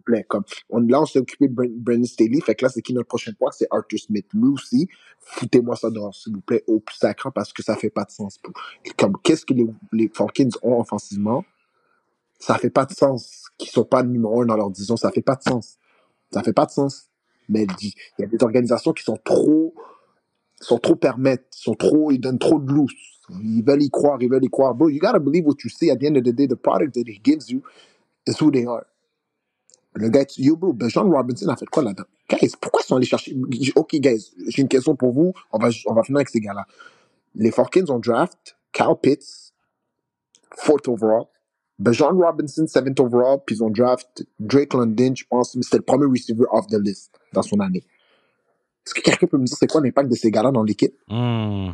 Plaît. Comme, on, là, on s'est occupé de Brandon Staley. Fait que là, c'est qui notre prochain point? C'est Arthur Smith. Lui foutez-moi ça dehors, s'il vous plaît, au plus sacrant, parce que ça fait pas de sens. Pour- Comme, qu'est-ce que les, les Falcons ont offensivement? Ça fait pas de sens qu'ils sont pas numéro un dans leur division. Ça fait pas de sens. Ça fait pas de sens. Mais il y a des organisations qui sont trop, sont trop permettent, sont trop, ils donnent trop de loose. Ils veulent y croire, ils veulent y croire. Bro, you gotta believe what you see. At the end of the day, the product that he gives you is who they are. Le gars, yo, bro, ben, John Robinson a fait quoi là-dedans? Guys, pourquoi ils sont allés chercher? Ok, guys, j'ai une question pour vous. On va, on va finir avec ces gars-là. Les Falcons ont draft Cal Pitts, fourth overall. Ben, John Robinson, seventh overall. Puis ils ont draft Drake London, je pense, mais c'était le premier receiver off the list dans son année. Est-ce que quelqu'un peut me dire c'est quoi l'impact de ces gars-là dans l'équipe?
Hmm.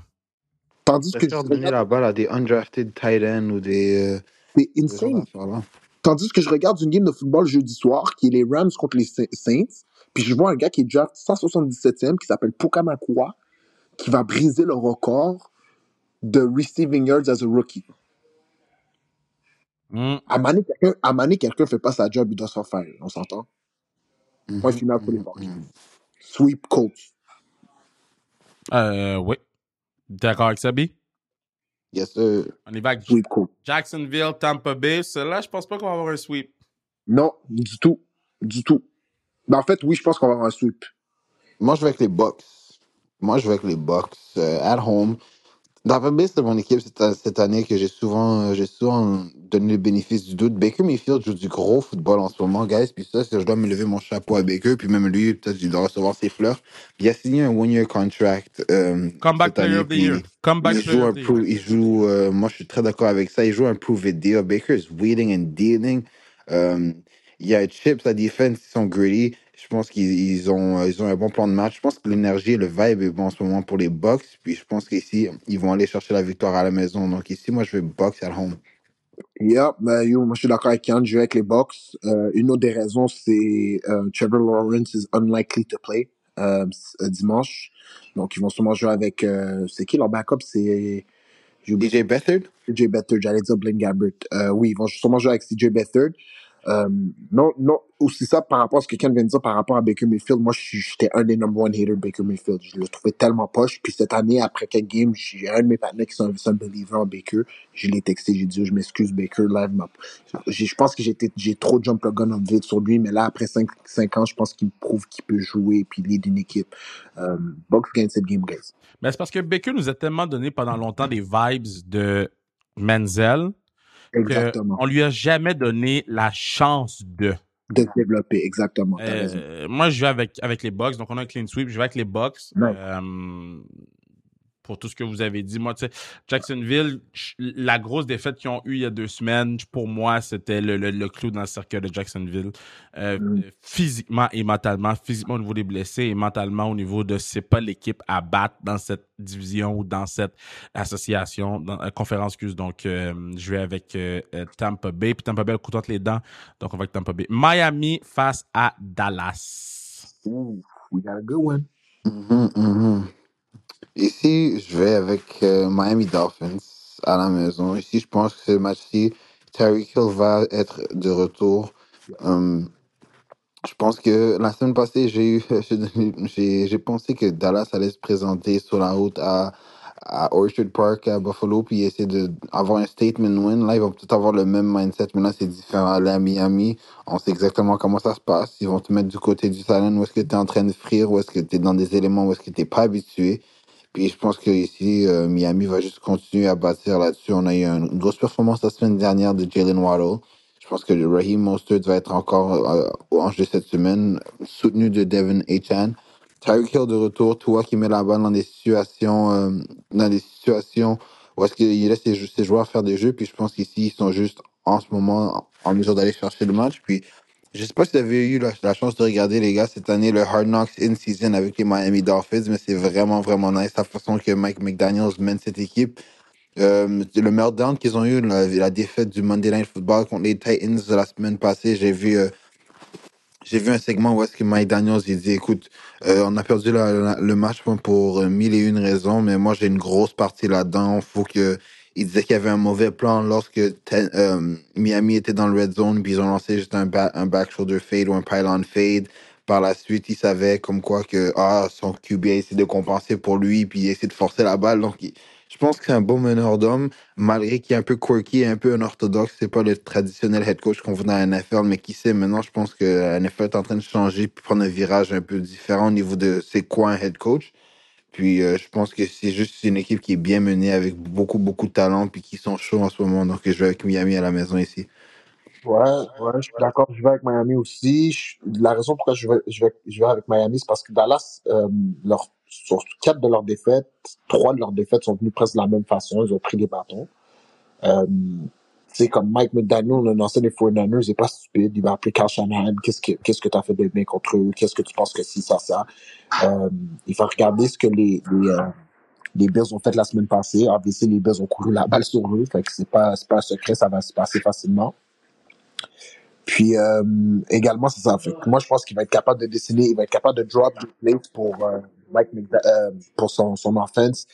Tandis que
donner la balle à des undrafted tight ends ou des. Euh,
c'est
des
insane.
d'affaires-là.
Tandis que je regarde une game de football jeudi soir, qui est les Rams contre les Sa- Saints, puis je vois un gars qui est draft 177e, qui s'appelle Pukamakua, qui va briser le record de receiving yards as a rookie.
Hmm.
À Mané, quelqu'un quelqu'un fait pas sa job, il doit se faire faire. On s'entend? Point
Mhm,
final pour les Falcons.
mhm.
Sweep Colts.
Euh, oui. D'accord avec ça, B?
Yes, sir.
On y va avec
Sweep.
Jacksonville, Tampa Bay. Celle-là, je pense pas qu'on va avoir un sweep.
Non, du tout. Du tout. Ben, en fait, oui, je pense qu'on va avoir un sweep.
Moi, je vais avec les Bucks. Moi, je vais avec les Bucks. Euh, at home, Tampa Bay, c'est mon équipe cette, cette année que j'ai souvent, euh, j'ai souvent donné le bénéfice du doute. Baker Mayfield joue du gros football en ce moment, guys. Puis ça, c'est- je dois me lever mon chapeau à Baker. Puis même lui, peut-être qu'il doit recevoir ses fleurs. Il a signé un one-year contract euh,
Comeback Player of the Year. Comeback
il
Player of the Year.
il joue, euh, moi je suis très d'accord avec ça. Il joue un prove it deal. Baker is waiting and dealing. Euh, il y a Chips, la defense, ils sont gritty. Je pense qu'ils ils ont, ils ont un bon plan de match. Je pense que l'énergie et le vibe est bon en ce moment pour les Bucks. Puis je pense qu'ici, ils vont aller chercher la victoire à la maison. Donc ici, moi, je vais Bucks at home.
Yeah, ben, yo, moi je suis d'accord avec Yann, je vais avec les Bucks. Euh, une autre des raisons, c'est euh, Trevor Lawrence is unlikely to play euh, euh, dimanche. Donc ils vont sûrement jouer avec... euh, c'est qui leur backup? C'est...
DJ Beathard?
CJ Beathard, j'allais dire Blaine Gabbert. Euh, oui, ils vont sûrement jouer avec CJ Beathard. Euh, non, non, aussi ça par rapport à ce que Ken vient de dire par rapport à Baker Mayfield. Moi, j'étais un des number one haters de Baker Mayfield. Je le trouvais tellement poche. Puis cette année, après quelques games, j'ai un de mes partenaires qui sont un believer en Baker. Je l'ai texté, j'ai dit, je m'excuse, Baker, live. m'a- j'ai- Je pense que j'ai trop jump le gun en vide sur lui, mais là, après 5, ans, je pense qu'il prouve qu'il peut jouer puis lead une équipe. Euh, Bucks gagne cette game, guys.
Mais c'est parce que Baker nous a tellement donné pendant longtemps des vibes de Menzel
Exactement.
qu'on lui a jamais donné la chance de.
De se développer, exactement.
Euh, moi, je vais avec, avec les Bucks. Donc, on a un clean sweep. Je vais avec les Bucks.
Ouais.
Euh, pour tout ce que vous avez dit. Moi, tu sais, Jacksonville, la grosse défaite qu'ils ont eue il y a deux semaines, pour moi, c'était le, le, le clou dans le cercueil de Jacksonville. Euh,
Mm.
Physiquement et mentalement. Physiquement au niveau des blessés et mentalement au niveau de c'est pas l'équipe à battre dans cette division ou dans cette association, dans la conférence, excuse. Donc, euh, je vais avec euh, euh, Tampa Bay. Puis Tampa Bay a couteau entre les dents. Donc, on va avec Tampa Bay. Miami face à Dallas.
Ooh, we got a good one.
Mhm, mhm. Ici, je vais avec euh, Miami Dolphins à la maison. Ici, je pense que ce match-ci, Tyreek Hill va être de retour. Hum, je pense que la semaine passée, j'ai eu, j'ai j'ai pensé que Dallas allait se présenter sur la route à, à Orchard Park, à Buffalo, puis essayer d'avoir un statement win. Là, ils vont peut-être avoir le même mindset, mais là, c'est différent. Aller à Miami, on sait exactement comment ça se passe. Ils vont te mettre du côté du salon où est-ce que tu es en train de frire, où est-ce que tu es dans des éléments où est-ce que tu n'es pas habitué. Puis je pense que ici, euh, Miami va juste continuer à bâtir là-dessus. On a eu un- une grosse performance la semaine dernière de Jalen Waddle. Je pense que Raheem Mostert va être encore euh, hanche de cette semaine, soutenu de Devin Achan. Tyreek Hill de retour, toi qui met la balle dans des situations, euh, dans des situations où est-ce qu'il laisse ses, ses joueurs faire des jeux. Puis je pense qu'ici, ils sont juste en ce moment en mesure d'aller chercher le match. Puis je sais pas si vous avez eu la, chance de regarder, les gars, cette année, le Hard Knocks in-season avec les Miami Dolphins, mais c'est vraiment, vraiment nice la façon que Mike McDaniels mène cette équipe. Euh, le meltdown qu'ils ont eu, la, défaite du Monday Night Football contre les Titans la semaine passée, j'ai vu, euh, j'ai vu un segment où est-ce que Mike Daniels dit écoute euh, on a perdu le match pour mille et une raisons mais moi j'ai une grosse partie là-dedans faut que il disait qu'il y avait un mauvais plan lorsque euh, Miami était dans le red zone puis ils ont lancé juste un, ba- back shoulder fade ou un pylon fade. Par la suite il savait comme quoi que ah son QB a essayé de compenser pour lui puis il a essayé de forcer la balle. Donc je pense que c'est un bon meneur d'homme malgré qu'il est un peu quirky, un peu unorthodoxe, c'est pas le traditionnel head coach qu'on voit dans la NFL, mais qui sait, maintenant, je pense que la NFL est en train de changer puis prendre un virage un peu différent au niveau de c'est quoi un head coach. Puis euh, je pense que c'est juste une équipe qui est bien menée avec beaucoup, beaucoup de talent puis qui sont chauds en ce moment. Donc je vais avec Miami à la maison ici.
Ouais, ouais, je suis d'accord. Je vais avec Miami aussi. La raison pourquoi je vais, je vais, je vais avec Miami, c'est parce que Dallas, euh, sur quatre de leurs défaites, trois de leurs défaites sont venues presque de la même façon. Ils ont pris des bâtons. Euh, c'est comme Mike McDaniel, le ancien des 49ers, il est pas stupide. Il va appeler Kyle Shanahan. Qu'est-ce que, qu'est-ce que t'as fait de bien contre eux? Qu'est-ce que tu penses que si, ça, ça? Euh, il va regarder ce que les, les, euh, les Bills ont fait la semaine passée. Obviously, les Bills ont couru la balle sur eux. Fait que c'est pas, c'est pas un secret, ça va se passer facilement. Puis euh, également, c'est ça. Fait que moi, je pense qu'il va être capable de dessiner, il va être capable de drop des plays pour euh, Mike euh, pour son, son offense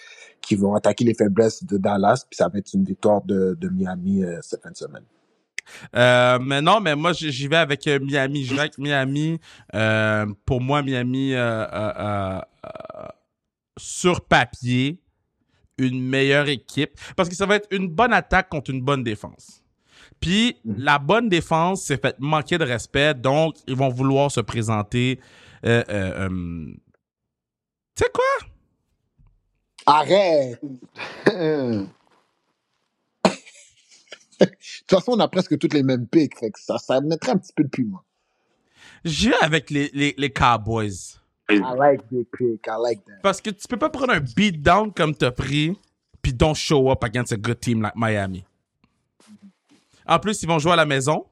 qui vont attaquer les faiblesses de Dallas. Puis ça va être une victoire de, de Miami euh, cette fin de semaine.
Euh, mais non, mais moi, j'y vais avec euh, Miami. Je vais avec Miami. Euh, pour moi, Miami, sur papier, une meilleure équipe. Parce que ça va être une bonne attaque contre une bonne défense. Puis,
Mhm.
la bonne défense s'est fait manquer de respect. Donc, ils vont vouloir se présenter. Euh, euh, euh, sais quoi?
Arrête! De toute façon, on a presque toutes les mêmes picks. Fait que ça, ça mettrait un petit peu de piment.
J'irai avec les, les, les Cowboys.
I like big pick. I like that.
Parce que tu peux pas prendre un beatdown comme t'as pris, puis don't show up against a good team like Miami. En plus, ils vont jouer à la maison.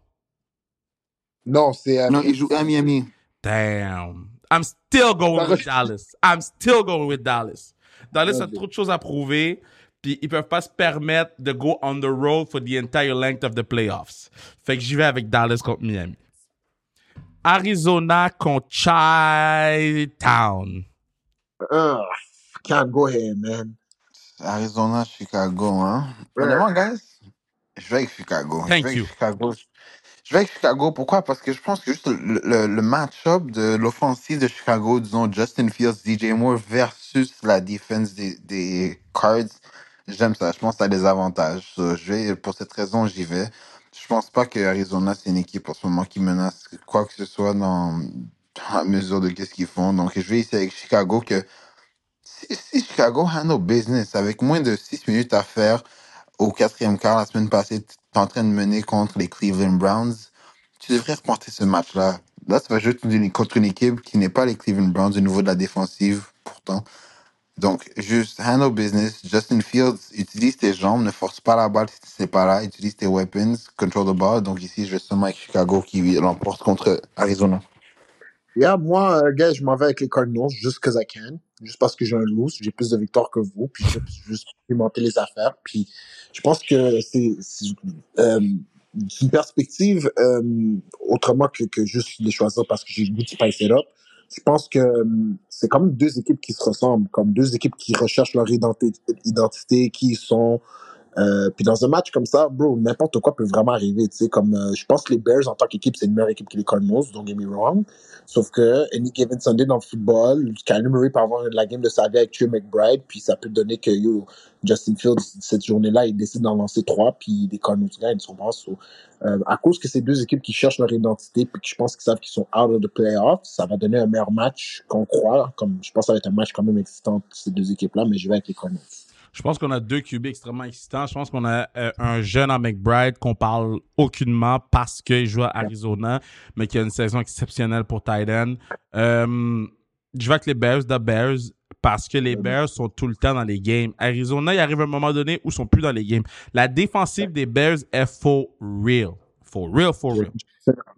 Non, c'est. euh,
Non, il joue à Miami.
Damn. I'm still going with Dallas. I'm still going with Dallas. Dallas a trop de choses à prouver, puis ils peuvent pas se permettre de go on the road for the entire length of the playoffs. Fait que j'y vais avec Dallas contre Miami. Arizona contre Chi-Town.
Ugh, can't go ahead, man.
Arizona, Chicago, hein. Honnêtement, guys, je vais avec Chicago.
Thank
je vais
you.
Avec Chicago. Je vais avec Chicago. Pourquoi? Parce que je pense que juste le, le, match-up de l'offensive de Chicago, disons Justin Fields, DJ Moore versus la défense des, Cards, j'aime ça. Je pense que ça a des avantages. Je vais, pour cette raison, j'y vais. Je pense pas que Arizona, c'est une équipe en ce moment qui menace quoi que ce soit dans, dans la mesure de qu'est-ce qu'ils font. Donc, je vais ici avec Chicago que si, si Chicago handle business avec moins de 6 minutes à faire au quatrième quart la semaine passée, tu es en train de mener contre les Cleveland Browns, tu devrais reporter ce match-là. Là, tu vas jouer contre une- équipe qui n'est pas les Cleveland Browns au niveau de la défensive, pourtant. Donc, juste handle business. Justin Fields, utilise tes jambes, ne force pas la balle si n'es pas là, utilise tes weapons, control the ball. Donc, ici, je vais seulement avec Chicago qui l'emporte contre Arizona.
Yeah, moi, euh, gars, je m'en vais avec les Cardinals juste because I can. Juste parce que j'ai un loose. J'ai plus de victoires que vous. Puis je juste pimenter les affaires. Puis je pense que c'est euh, c'est une perspective euh, autrement que, que juste les choisir parce que j'ai le goût de spice it up. Je pense que euh, c'est même deux équipes qui se ressemblent, comme deux équipes qui recherchent leur identi- identité, qui sont euh, puis dans un match comme ça, bro, n'importe quoi peut vraiment arriver. Tu sais, comme euh, je pense que les Bears en tant qu'équipe, c'est une meilleure équipe que les Cardinals, don't get me wrong. Sauf que any given Sunday dans le football, Kyler Murray peut avoir la game de sa vie avec Trey McBride, puis ça peut donner que yo, Justin Fields cette journée-là, il décide d'en lancer trois, puis les Cardinals gagnent. Sont pas so, euh, à cause que c'est deux équipes qui cherchent leur identité, puis que je pense qu'ils savent qu'ils sont out of the playoffs, ça va donner un meilleur match qu'on croit. Comme je pense que ça va être un match quand même entre ces deux équipes-là, mais je vais avec les Cardinals.
Je pense qu'on a deux QB extrêmement excitants. Je pense qu'on a euh, un jeune en McBride qu'on parle aucunement parce qu'il joue à Arizona, mais qui a une saison exceptionnelle pour Titan. Euh, je vais avec les Bears, The Bears, parce que les Bears sont tout le temps dans les games. Arizona, il arrive un moment donné où ils sont plus dans les games. La défensive des Bears est for real. For real, for real.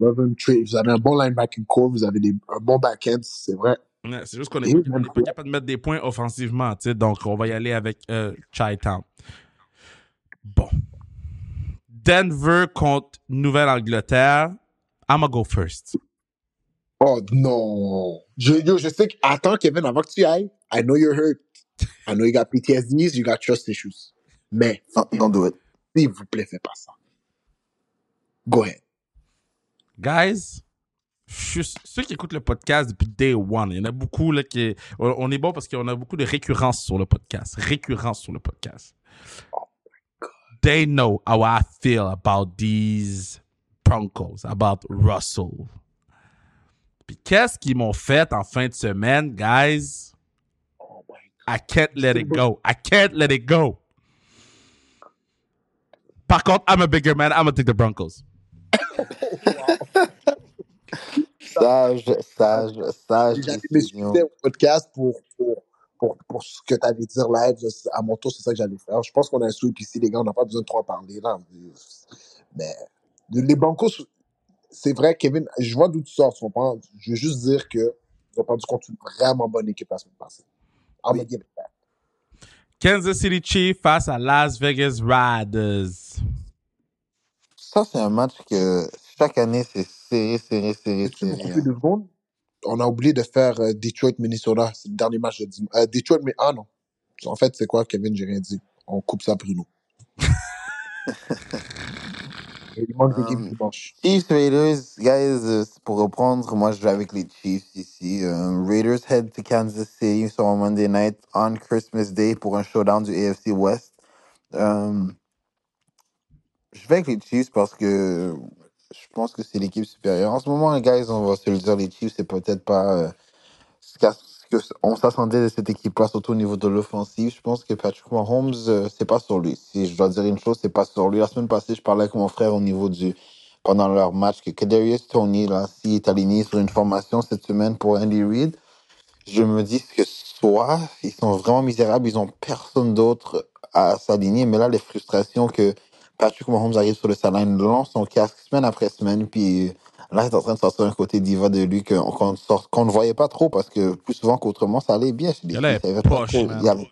Vous avez un bon linebacker core, vous avez des, un bon back-end, c'est vrai.
Ouais, C'est juste qu'on n'est pas, capable de mettre des points offensivement, tu sais. Donc, on va y aller avec euh, Chi-Town. Bon. Denver contre Nouvelle-Angleterre. I'm gonna go first.
Oh non. Je, yo, je sais que. Attends, Kevin, avant que tu y ailles, I know you're hurt. I know you got PTSDs, you got trust issues. Mais,
Non, don't do it.
s'il vous plaît, fais pas ça. Go ahead.
Guys, ceux qui écoutent le podcast day one, il y en a beaucoup là qui. On, est bon parce qu'on a beaucoup de récurrence sur le podcast. Récurrence sur le podcast. They know how I feel about these Broncos, about Russell. Puis qu'est-ce qu'ils m'ont fait en fin de semaine, guys?
Oh my
I can't let it go. I can't let it go. Par contre, I'm a bigger man. I'm gonna take the Broncos.
Sage, sage, sage décision.
m'excuser au podcast pour, pour, pour, pour ce que tu avais dit live. Je- À mon tour, c'est ça que j'allais faire. Je pense qu'on a un sweep ici, les gars. On n'a pas besoin de trop en parler. Là. Mais les Broncos, c'est vrai, Kevin, je vois d'où tu sors. Tu comprends? Je veux juste dire que ils ont perdu contre une vraiment bonne équipe la semaine passée. I'm gonna give it back.
Kansas City Chiefs face à Las Vegas Raiders.
Ça, c'est un match que chaque année, c'est serré, serré, serré,
Peux-tu me
serré.
couper
hein.
deux secondes? On a oublié de faire euh, Detroit-Minnesota. C'est le dernier match de dimanche. Euh, Detroit, mais ah non. En fait, c'est quoi, Kevin? J'ai rien dit. On coupe ça, Bruno. Il manque des games
Um,
dimanche.
Chiefs, Raiders, guys, euh, pour reprendre, moi, je vais avec les Chiefs ici. Euh, Raiders head to Kansas City sur un Monday night on Christmas Day pour un showdown du AFC West. Euh, je vais avec les Chiefs parce que je pense que c'est l'équipe supérieure. En ce moment, les guys, on va se le dire, les Chiefs, c'est peut-être pas euh, ce qu'a- ce que on s'attendait de cette équipe-là, surtout au niveau de l'offensive. Je pense que Patrick Mahomes, euh, c'est pas sur lui. Si je dois dire une chose, c'est pas sur lui. La semaine passée, je parlais avec mon frère au niveau du pendant leur match que Kadarius Tony, là, s'il est aligné sur une formation cette semaine pour Andy Reid, je me dis que soit ils sont vraiment misérables, ils ont personne d'autre à s'aligner, mais là, les frustrations que Patrick Mahomes arrive sur le sideline, lance son casque semaine après semaine, puis là, il est en train de sortir un côté diva de lui qu'on qu'on sort- qu'on ne voyait pas trop parce que plus souvent qu'autrement, ça allait bien chez les
Elle est
Chiefs. Il y avait pas
poche,
trop-
man.
il y avait-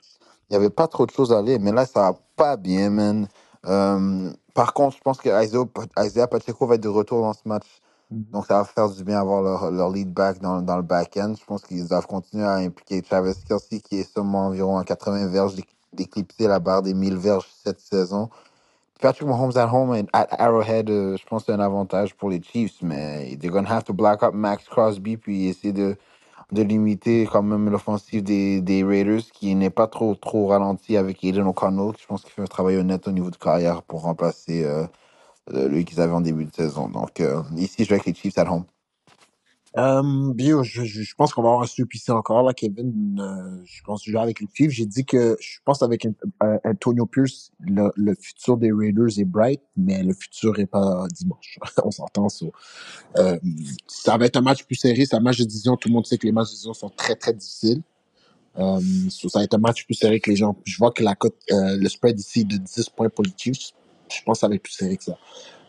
il y avait pas trop de choses à aller, mais là, ça va pas bien, man. Euh, par contre, je pense que Isaiah, Isaiah Pacheco va être de retour dans ce match. Donc, ça va faire du bien avoir leur, leur lead back dans, dans le back-end. Je pense qu'ils doivent continuer à impliquer Travis Kelsey, qui est seulement environ à 80 verges, d'éc- d'éclipser la barre des 1000 verges cette saison. Patrick Mahomes at home and at Arrowhead, euh, je pense que c'est un avantage pour les Chiefs, mais they're to have to black up Max Crosby puis essayer de, de limiter quand même l'offensive des, des Raiders qui n'est pas trop trop ralenti avec Aiden O'Connell. Je pense qu'il fait un travail honnête au niveau de carrière pour remplacer euh, euh, lui qu'ils avaient en début de saison. Donc ici, je vais avec les Chiefs at home.
Euh, bio, je, je, je pense qu'on va avoir un ici encore, là, Kevin. Euh, je pense vais avec les Chiefs. J'ai dit que je pense avec Antonio Pierce, le, le futur des Raiders est bright, mais le futur est pas dimanche. On s'entend sur. Euh, ça va être un match plus serré, c'est un match de division. Tout le monde sait que les matchs de division sont très, très difficiles. Euh, ça va être un match plus serré que les gens. Je vois que la cote, euh, le spread ici de 10 points pour les Chiefs. Je pense que ça va être plus serré que ça.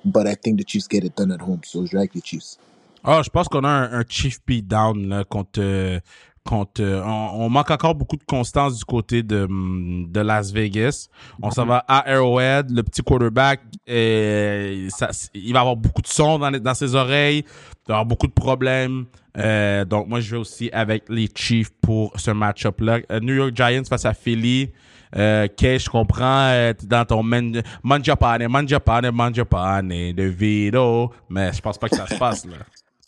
But I think the Chiefs get it done at home, so je vais avec les Chiefs.
Ah, je pense qu'on a un, un Chief beatdown là, contre. euh, contre euh, on, on manque encore beaucoup de constance du côté de, hum, de Las Vegas. On s'en va à Arrowhead. Le petit quarterback, euh, ça, il va avoir beaucoup de son dans, les- dans ses oreilles. Il va avoir beaucoup de problèmes. Euh, donc, moi, je vais aussi avec les Chiefs pour ce match-up-là. Euh, New York Giants face à Philly. Euh, Kay, je comprends, euh, dans ton man, mangiapane, mangiapane, mangiapane de Vito, mais je pense pas que ça se passe, là.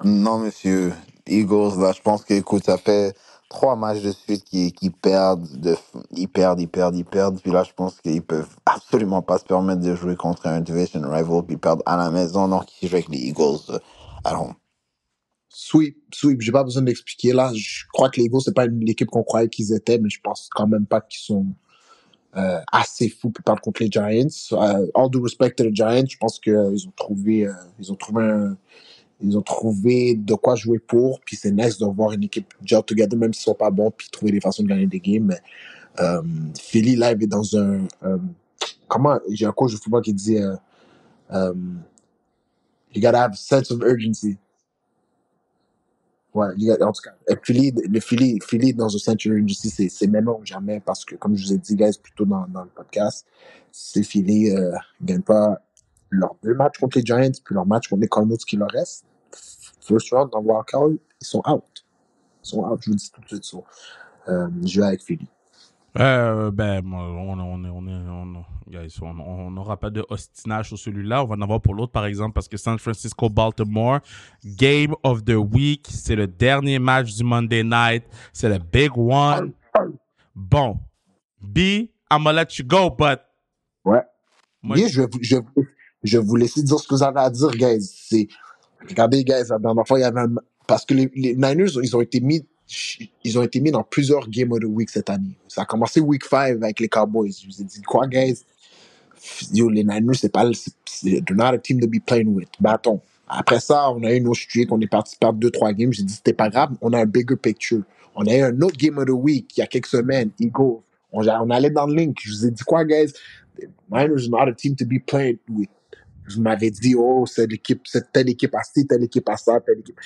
Non, monsieur. Eagles, là, je pense que, écoute, ça fait trois matchs de suite qui, qui perdent, de, ils perdent, ils perdent, ils perdent. Puis là, je pense qu'ils peuvent absolument pas se permettre de jouer contre un division rival puis perdre à la maison. Donc, ils jouent avec les Eagles euh, à home.
Sweep, sweep, j'ai pas besoin d'expliquer là. Je crois que les Eagles, c'est pas l'équipe qu'on croyait qu'ils étaient, mais je pense quand même pas qu'ils sont euh, assez fous pour perdre contre les Giants. Euh, all due respect to the Giants, je pense qu'ils ont trouvé, euh, ils ont trouvé un- ils ont trouvé de quoi jouer pour, puis c'est nice de voir une équipe gel together, même s'ils sont pas bons, puis trouver des façons de gagner des games. Euh, Philly live est dans un, euh, comment, j'ai un coach de football qui dit, euh, euh, you gotta have a sense of urgency. Ouais, en tout cas, Philly, le Philly, Philly dans un century urgency, c'est, c'est maintenant ou jamais parce que, comme je vous ai dit, guys, plus tôt dans, dans le podcast, c'est Philly, ils gagnent pas leurs deux matchs contre les Giants, puis leur match contre les Cardinals qui leur reste. First round dans Wildcard, ils sont out. Ils sont out, je vous dis tout de suite. So, euh, je vais avec Philly.
Euh, ben, on, on, on, on, guys, on on n'aura pas de hostinage sur celui-là. On va en avoir pour l'autre, par exemple, parce que San Francisco-Baltimore, Game of the Week, c'est le dernier match du Monday Night. C'est le big one. Bon. B, I'm gonna let you go, but.
Ouais.
Moi,
je je, je vais vous laisser dire ce que vous avez à dire, guys. C'est, regardez, guys, la dernière fois, il y avait un- parce que les, les Niners, ils ont été mis, ils ont été mis dans plusieurs Game of the Week cette année. Ça a commencé Week 5 avec les Cowboys. Je vous ai dit quoi, guys? Yo, les Niners, c'est pas, c'est, not a team to be playing with. Bâton. Après ça, on a eu nos streak, on est parti perdre deux, trois games. J'ai dit, c'était pas grave, on a un bigger picture. On a eu un autre Game of the Week il y a quelques semaines, Eagles. On, on allait dans le link. Je vous ai dit quoi, guys? Niners not a team to be played with. Vous m'avez dit, oh, c'est l'équipe, c'est telle équipe à ci, telle équipe à ça, telle équipe.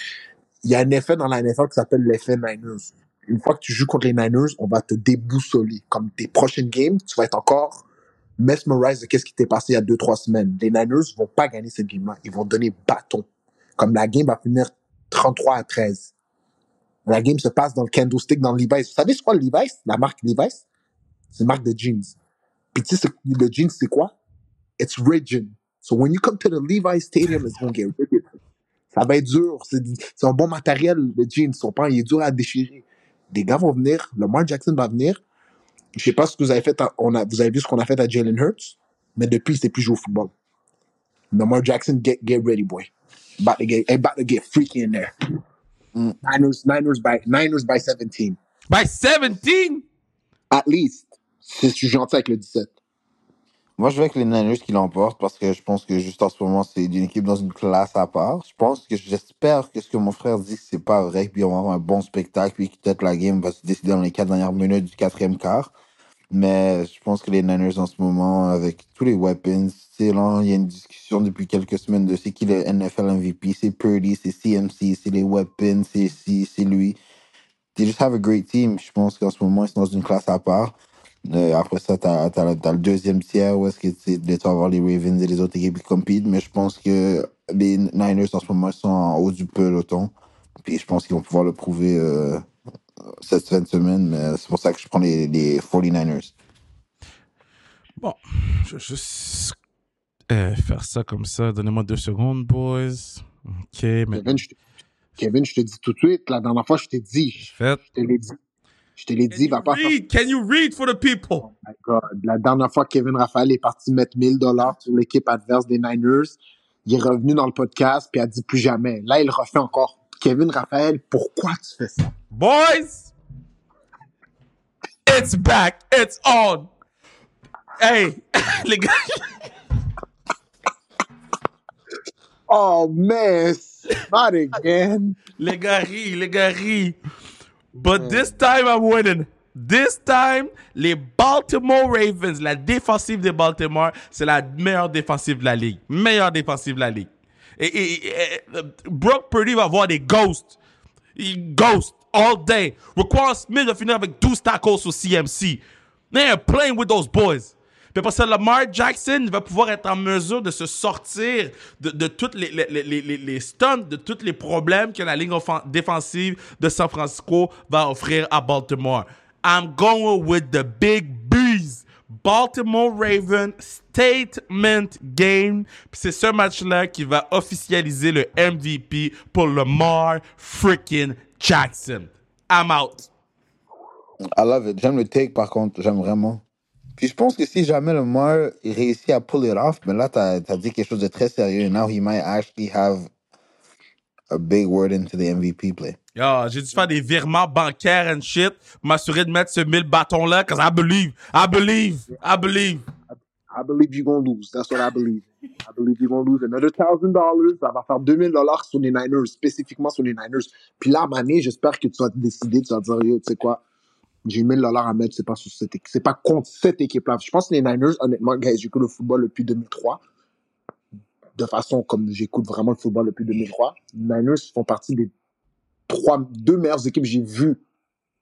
Il y a un effet dans la NFL qui s'appelle l'effet Niners. Une fois que tu joues contre les Niners, on va te déboussoler. Comme tes prochaines games, tu vas être encore mesmerized de qu'est-ce qui t'est passé il y a deux, trois semaines. Les Niners vont pas gagner cette game-là. Ils vont donner bâton. Comme la game va finir 33 à 13. La game se passe dans le candlestick, dans le Levi's. Vous savez c'est quoi le Levi's? La marque Levi's? C'est une marque de jeans. Puis tu sais, le jeans, c'est quoi? It's rigid. So when you come to the Levi's Stadium, it's gonna get rigid. Ça va être dur. C'est un bon matériel, le jeans. Son pain, il est dur à déchirer. Des gars vont venir. Lamar Jackson va venir. Je sais pas ce que vous avez fait. à- on a, vous avez vu ce qu'on a fait à Jalen Hurts. Mais depuis, il sait plus jouer au football. Lamar Jackson, get, get ready, boy. About to get, about to get freaky in there.
Mm.
Niners, Niners by, Niners by 17.
By 17?
At least. Si je suis gentil avec le 17.
Moi, je vais avec les Niners qui l'emportent parce que je pense que juste en ce moment, c'est une équipe dans une classe à part. Je pense que j'espère que ce que mon frère dit, c'est pas vrai, puis on va avoir un bon spectacle, puis que peut-être la game va se décider dans les quatre dernières minutes du quatrième quart. Mais je pense que les Niners en ce moment, avec tous les weapons, c'est là, il y a une discussion depuis quelques semaines de c'est qui le NFL MVP, c'est Purdy, c'est CMC, c'est les weapons, c'est si, c'est lui. They just have a great team. Je pense qu'en ce moment, ils sont dans une classe à part. Euh, après ça, t'as as, le deuxième tiers où est-ce que tu vas avoir les Ravens et les autres équipes qui compitent. Mais je pense que les Niners en ce moment sont en haut du peloton. Puis je pense qu'ils vont pouvoir le prouver euh, cette fin de semaine. Mais c'est pour ça que je prends les, les 49ers.
Bon, je vais juste euh, faire ça comme ça. Donnez-moi deux secondes, boys. OK, mais...
Kevin, je, te, Kevin, je te dis tout de suite, la dernière fois, je t'ai dit.
Fait.
Je te l'ai dit. Je te l'ai dit, va pas faire...
read? Can you read for the people?
Oh my God. La dernière fois que Kevin Raphaël est parti mettre 1000 dollars sur l'équipe adverse des Niners, il est revenu dans le podcast puis a dit plus jamais. Là, il refait encore. Kevin Raphaël, pourquoi tu fais ça?
Boys, it's back. It's on. Hey, les gars.
Oh, man, not again.
Les gars rient, les gars rient. But mm. this time I'm winning. This time, les Baltimore Ravens, la défensive des Baltimore, c'est la meilleure défensive de la ligue. Meilleure défensive de la ligue. Et, et, et, euh, Brock Purdy va avoir des ghosts. Il ghost all day. Require Smith va finir avec 12 tackles au CMC. They're playing with those boys. Puis après ça, Lamar Jackson va pouvoir être en mesure de se sortir de, de toutes les, stunts, de tous les problèmes que la ligne défensive de San Francisco va offrir à Baltimore. I'm going with the big bees. Baltimore Ravens Statement Game. C'est ce match-là qui va officialiser le MVP pour Lamar freaking Jackson. I'm out.
I love it. J'aime le take par contre. J'aime vraiment. Puis je pense que si jamais le Lamar réussit à pull it off, ben là, t'as as dit quelque chose de très sérieux. Now he might actually have a big word into the MVP play.
Yo, j'ai dû faire des virements bancaires and shit pour m'assurer de mettre ce 1000 bâtons-là, cause I believe, I believe, I believe.
I believe you're gonna lose. That's what I believe. I believe you're gonna lose another thousand dollars. Ça va faire 2000 dollars sur les Niners, spécifiquement sur les Niners. Puis là, Mané, j'espère que tu vas te décider, tu vas dire, yo, tu sais quoi, j'ai 1000 dollars à mettre, c'est pas pas contre cette équipe-là. Je pense que les Niners, honnêtement, j'écoute le football depuis 2003. De façon comme j'écoute vraiment le football depuis 2003. Les Niners font partie des trois, deux meilleures équipes que j'ai vues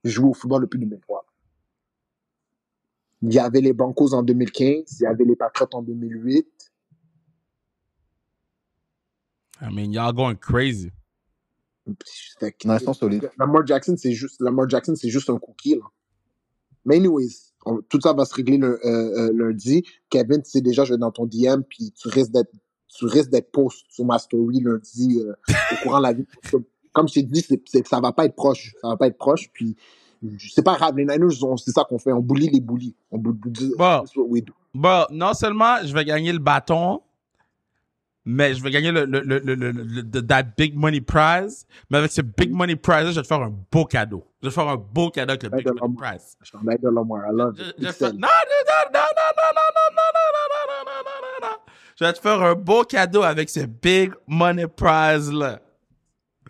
jouer au football depuis 2003. Il y avait les Broncos en 2015, il y avait les Patriots en 2008.
I mean, y'all going crazy.
Fait que-
Non, ils sont solides.
Lamar Jackson, c'est juste, Lamar Jackson, c'est juste un cookie, là. Mais anyways, on- tout ça va se régler le, euh, euh, lundi. Kevin, tu sais déjà, je vais dans ton DM, puis tu risques d'être, tu risques d'être post sur ma story lundi, euh, au courant de la vie. Comme- Comme je t'ai dit, c'est, c'est- ça va pas être proche. Ça va pas être proche, puis c'est pas grave. Les Niners, c'est ça qu'on fait. On bully les bullies. On bully,
Bon. Bon, non seulement je vais gagner le bâton, mais je vais gagner le, le, le, le, le- that big money prize. Mais avec ce big money prize, je vais te faire un beau cadeau. Je vais te faire un beau cadeau avec le big money prize.
Je t'en aide de Lamar. I love
Je,
it.
je vais
Big
faire-
send.
non, non, non, non, non, non, non, non, non, non, non, non, non, non, non, non. Je vais te faire un beau cadeau avec ce big money prize là.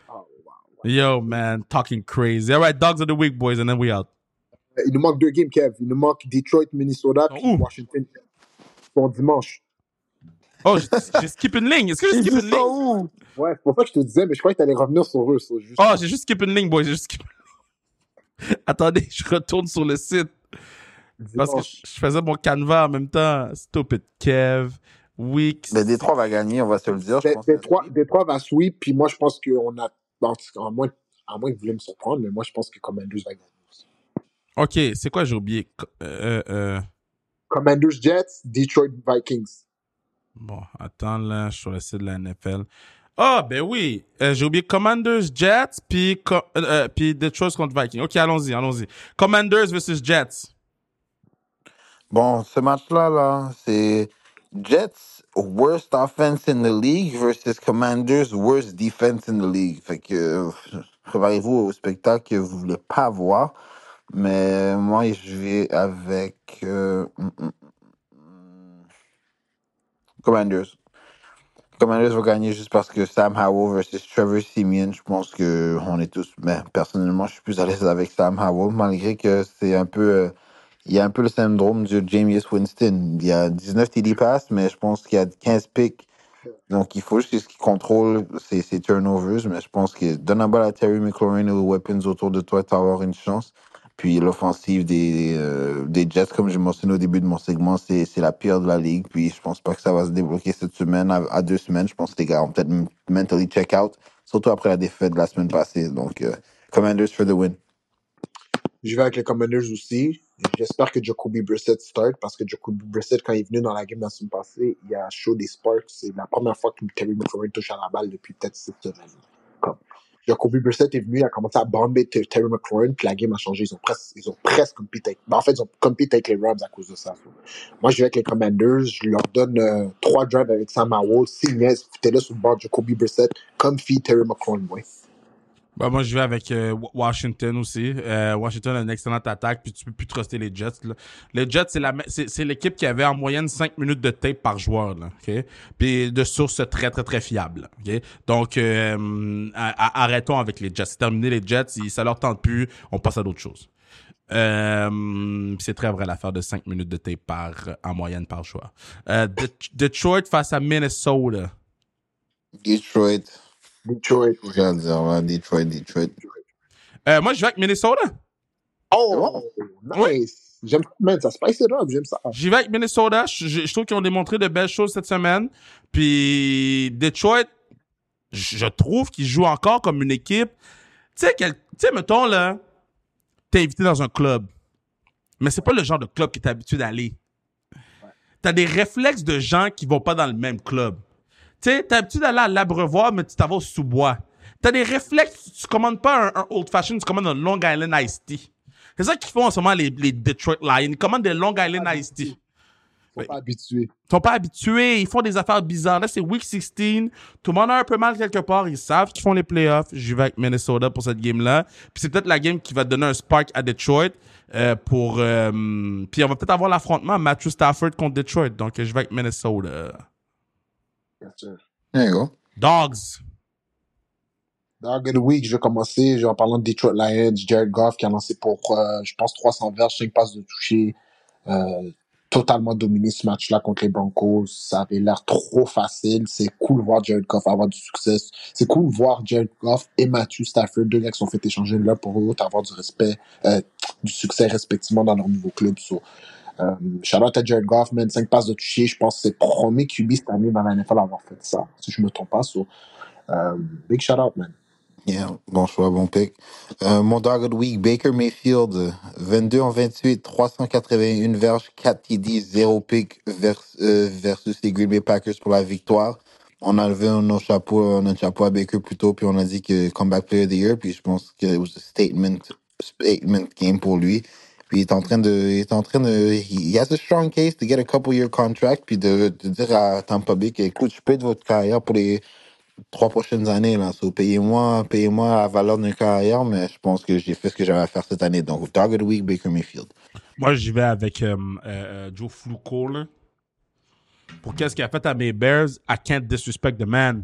Oh, wow.
Yo, man, talking crazy. All right, dogs of the week, boys, and then we out.
Il nous manque deux games, Kev. Il nous manque Detroit, Minnesota, puis. Washington. Pour dimanche.
Oh, j'ai j'ai skip une ligne. Est-ce que j'ai skip une ligne?
où? Ouais, c'est pour ça que je te disais, mais je croyais que t'allais revenir sur eux. juste-
Oh, j'ai juste skip une ligne, boys. J'ai juste skip une ligne. Attendez, je retourne sur le site. Parce que je faisais mon canevas en même temps. Stupid Kev. Weeks.
Mais Détroit va gagner, on va se le dire. Je
Dé-
pense
Détroit, Détroit va sweep, puis moi, je pense qu'on a. bon, en tout cas, à moins, à moins que vous voulez me surprendre, mais moi, je pense que Commanders va gagner. aussi.
Ok, c'est quoi, j'ai oublié? Co- Euh, euh,
Commanders Jets, Detroit Vikings.
Bon, attends, là, je suis sur le site de la NFL. Ah, ben oui. Euh, j'ai oublié Commanders, Jets, puis co- euh, euh, puis contre Vikings. Ok, allons-y, allons-y. Commanders versus Jets.
Bon, ce match-là, là, c'est Jets worst offense in the league versus Commanders worst defense in the league. Fait que euh, préparez-vous au spectacle que vous voulez pas voir. Mais moi, je vais avec mm, mm, Commanders. Commanders va gagner juste parce que Sam Howell versus Trevor Simeon, je pense que on est tous. Mais personnellement, je suis plus à l'aise avec Sam Howell, malgré que c'est un peu. euh, il y a un peu le syndrome du Jameis Winston. Il y a 19 TD pass, mais je pense qu'il y a 15 picks. Donc, il faut juste qu'il contrôle ses turnovers. Mais je pense que donne la balle à Terry McLaurin ou aux weapons autour de toi, tu vas avoir une chance. Puis l'offensive des, euh, des Jets, comme j'ai mentionné au début de mon segment, c'est la pire de la ligue. Puis je pense pas que ça va se débloquer cette semaine. À, deux semaines, je pense que les gars vont peut-être mentally check out. Surtout après la défaite de la semaine passée. Donc, euh, Commanders for the win.
Je vais avec les Commanders aussi. J'espère que Jacoby Brissett start parce que Jacoby Brissett, quand il est venu dans la game la semaine passée, il a show des sparks. C'est la première fois que Terry McLaurin touche à la balle depuis peut-être six semaines. Jacoby Brissett est venu, il a commencé à bomber Ter- Terry McLaurin, puis la game a changé. Ils ont presque, ils ont presque avec, ben, en fait, ils ont compete avec les Rams à cause de ça. Moi, je vais avec les Commanders. Je leur donne euh, trois drives avec Sam Howell. Niaisent, foutez-le sur le bord Jacoby Brissett, comme fit Terry McLaurin, ouais.
Bah, moi, je vais avec euh, Wa- Washington aussi. Euh, Washington a une excellente attaque, puis tu peux plus truster les Jets. là. Les Jets, c'est la c'est c'est l'équipe qui avait en moyenne 5 minutes de tape par joueur. Là, ok? Puis de sources très, très, très fiables. ok? Donc, euh, arrêtons avec les Jets. C'est terminé les Jets. Ça leur tente plus, on passe à d'autres choses. Euh, c'est très vrai l'affaire de 5 minutes de tape par, en moyenne par joueur. Euh, Det- Detroit face à Minnesota.
Detroit.
Detroit,
Je vais le dire, ouais, Detroit, Detroit.
Euh, moi, je vais avec Minnesota.
Oh, nice. J'aime ça, man. Ça spice it up. J'aime ça.
J'y vais avec Minnesota. Je, je- je trouve qu'ils ont démontré de belles choses cette semaine. Puis Detroit, je, je trouve qu'ils jouent encore comme une équipe. Tu sais, quel- tu sais, mettons, là, t'es invité dans un club. Mais c'est pas le genre de club que t'es habitué d'aller. T'as des réflexes de gens qui vont pas dans le même club. Tu sais, t'es habitué d'aller à l'Abreuvoir, mais tu t'en vas au sous-bois? T'as des réflexes, tu commandes pas un, un Old Fashioned, tu commandes un Long Island Iced Tea. C'est ça qu'ils font en ce moment, les, les Detroit Lions. Ils commandent des Long Island Iced Tea.
Faut
Oui.
pas habitué.
Ils sont pas habitués, ils font des affaires bizarres. Là, c'est Week 16. Tout le monde a un peu mal quelque part. Ils savent qu'ils font les playoffs. J'y vais avec Minnesota pour cette game-là. Puis c'est peut-être la game qui va donner un spark à Detroit. euh, pour euh, Puis on va peut-être avoir l'affrontement Matthew Stafford contre Detroit. Donc je vais avec Minnesota.
There you go.
Dogs.
Dog of the Week, je vais commencer genre, en parlant de Detroit Lions, Jared Goff qui a lancé pour, euh, je pense, 300 verges, 5 passes de toucher, euh, totalement dominé ce match-là contre les Broncos. Ça avait l'air trop facile. C'est cool de voir Jared Goff avoir du succès. C'est cool de voir Jared Goff et Matthew Stafford, deux gars qui sont fait échanger l'un pour l'autre, avoir du respect, euh, du succès respectivement dans leur nouveau club. So, euh, out à Jared Goff, man, 5 passes de toucher. Je pense que c'est premier QB cette année dans la NFL à avoir fait ça, si je me trompe pas. So, euh, big shout out, man.
Yeah, bon choix, bon pick. Euh, mon dog of the week, Baker Mayfield, euh, 22 en 28, 381 verges, 4 TD, 0 pick euh, versus les Green Bay Packers pour la victoire. On a levé nos chapeaux, notre chapeau à Baker plus tôt, puis on a dit que comeback player of the year, puis je pense que it was a statement, statement game pour lui. Puis il est en train de, il est en train de, he has a strong case to get a couple year contract, puis de, de dire à Tampa Bay que, écoute, je peux être votre carrière pour les trois prochaines années. Là. So, payez-moi, payez-moi la valeur d'une carrière, mais je pense que j'ai fait ce que j'avais à faire cette année. Donc, Dog of the Week, Baker Mayfield.
Moi, j'y vais avec euh, euh, Joe Flacco, là. Pour qu'est-ce qu'il a fait à mes Bears, I can't disrespect the man.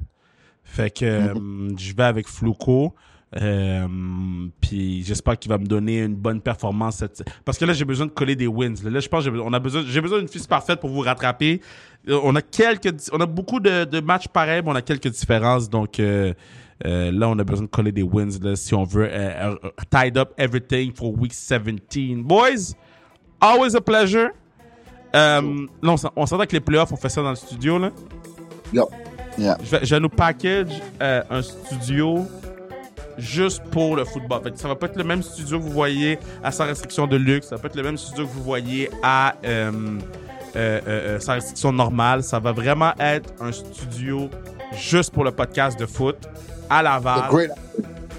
Fait que euh, je vais avec Floucault. Euh, puis j'espère qu'il va me donner une bonne performance cette... parce que là j'ai besoin de coller des wins là, je pense que j'ai besoin- on a besoin j'ai besoin d'une fiche parfaite pour vous rattraper. Euh, on a quelques on a beaucoup de, de matchs pareils mais on a quelques différences. Donc euh, euh, là on a besoin de coller des wins là, si on veut tied up everything for week 17 boys always a pleasure. Là on on s'entend que les playoffs on fait ça dans le studio là.
Yeah.
je vais, je vais nous package un studio juste pour le football. Fait que ça va pas être le même studio que vous voyez à sa restriction de luxe. Ça va pas être le même studio que vous voyez à euh, euh, euh, euh, sa restriction normale. Ça va vraiment être un studio juste pour le podcast de foot à Laval.
The great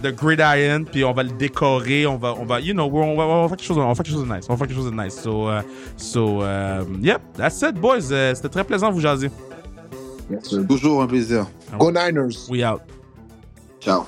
The Gridiron, puis on va le décorer, on va, on va, you know, on va, on va faire quelque chose, on va faire quelque chose de nice, on va faire quelque chose de nice. So, uh, so, um, yep, that's it, boys. C'était très plaisant de vous jaser.
Toujours un plaisir.
Go Niners!
We out.
Ciao.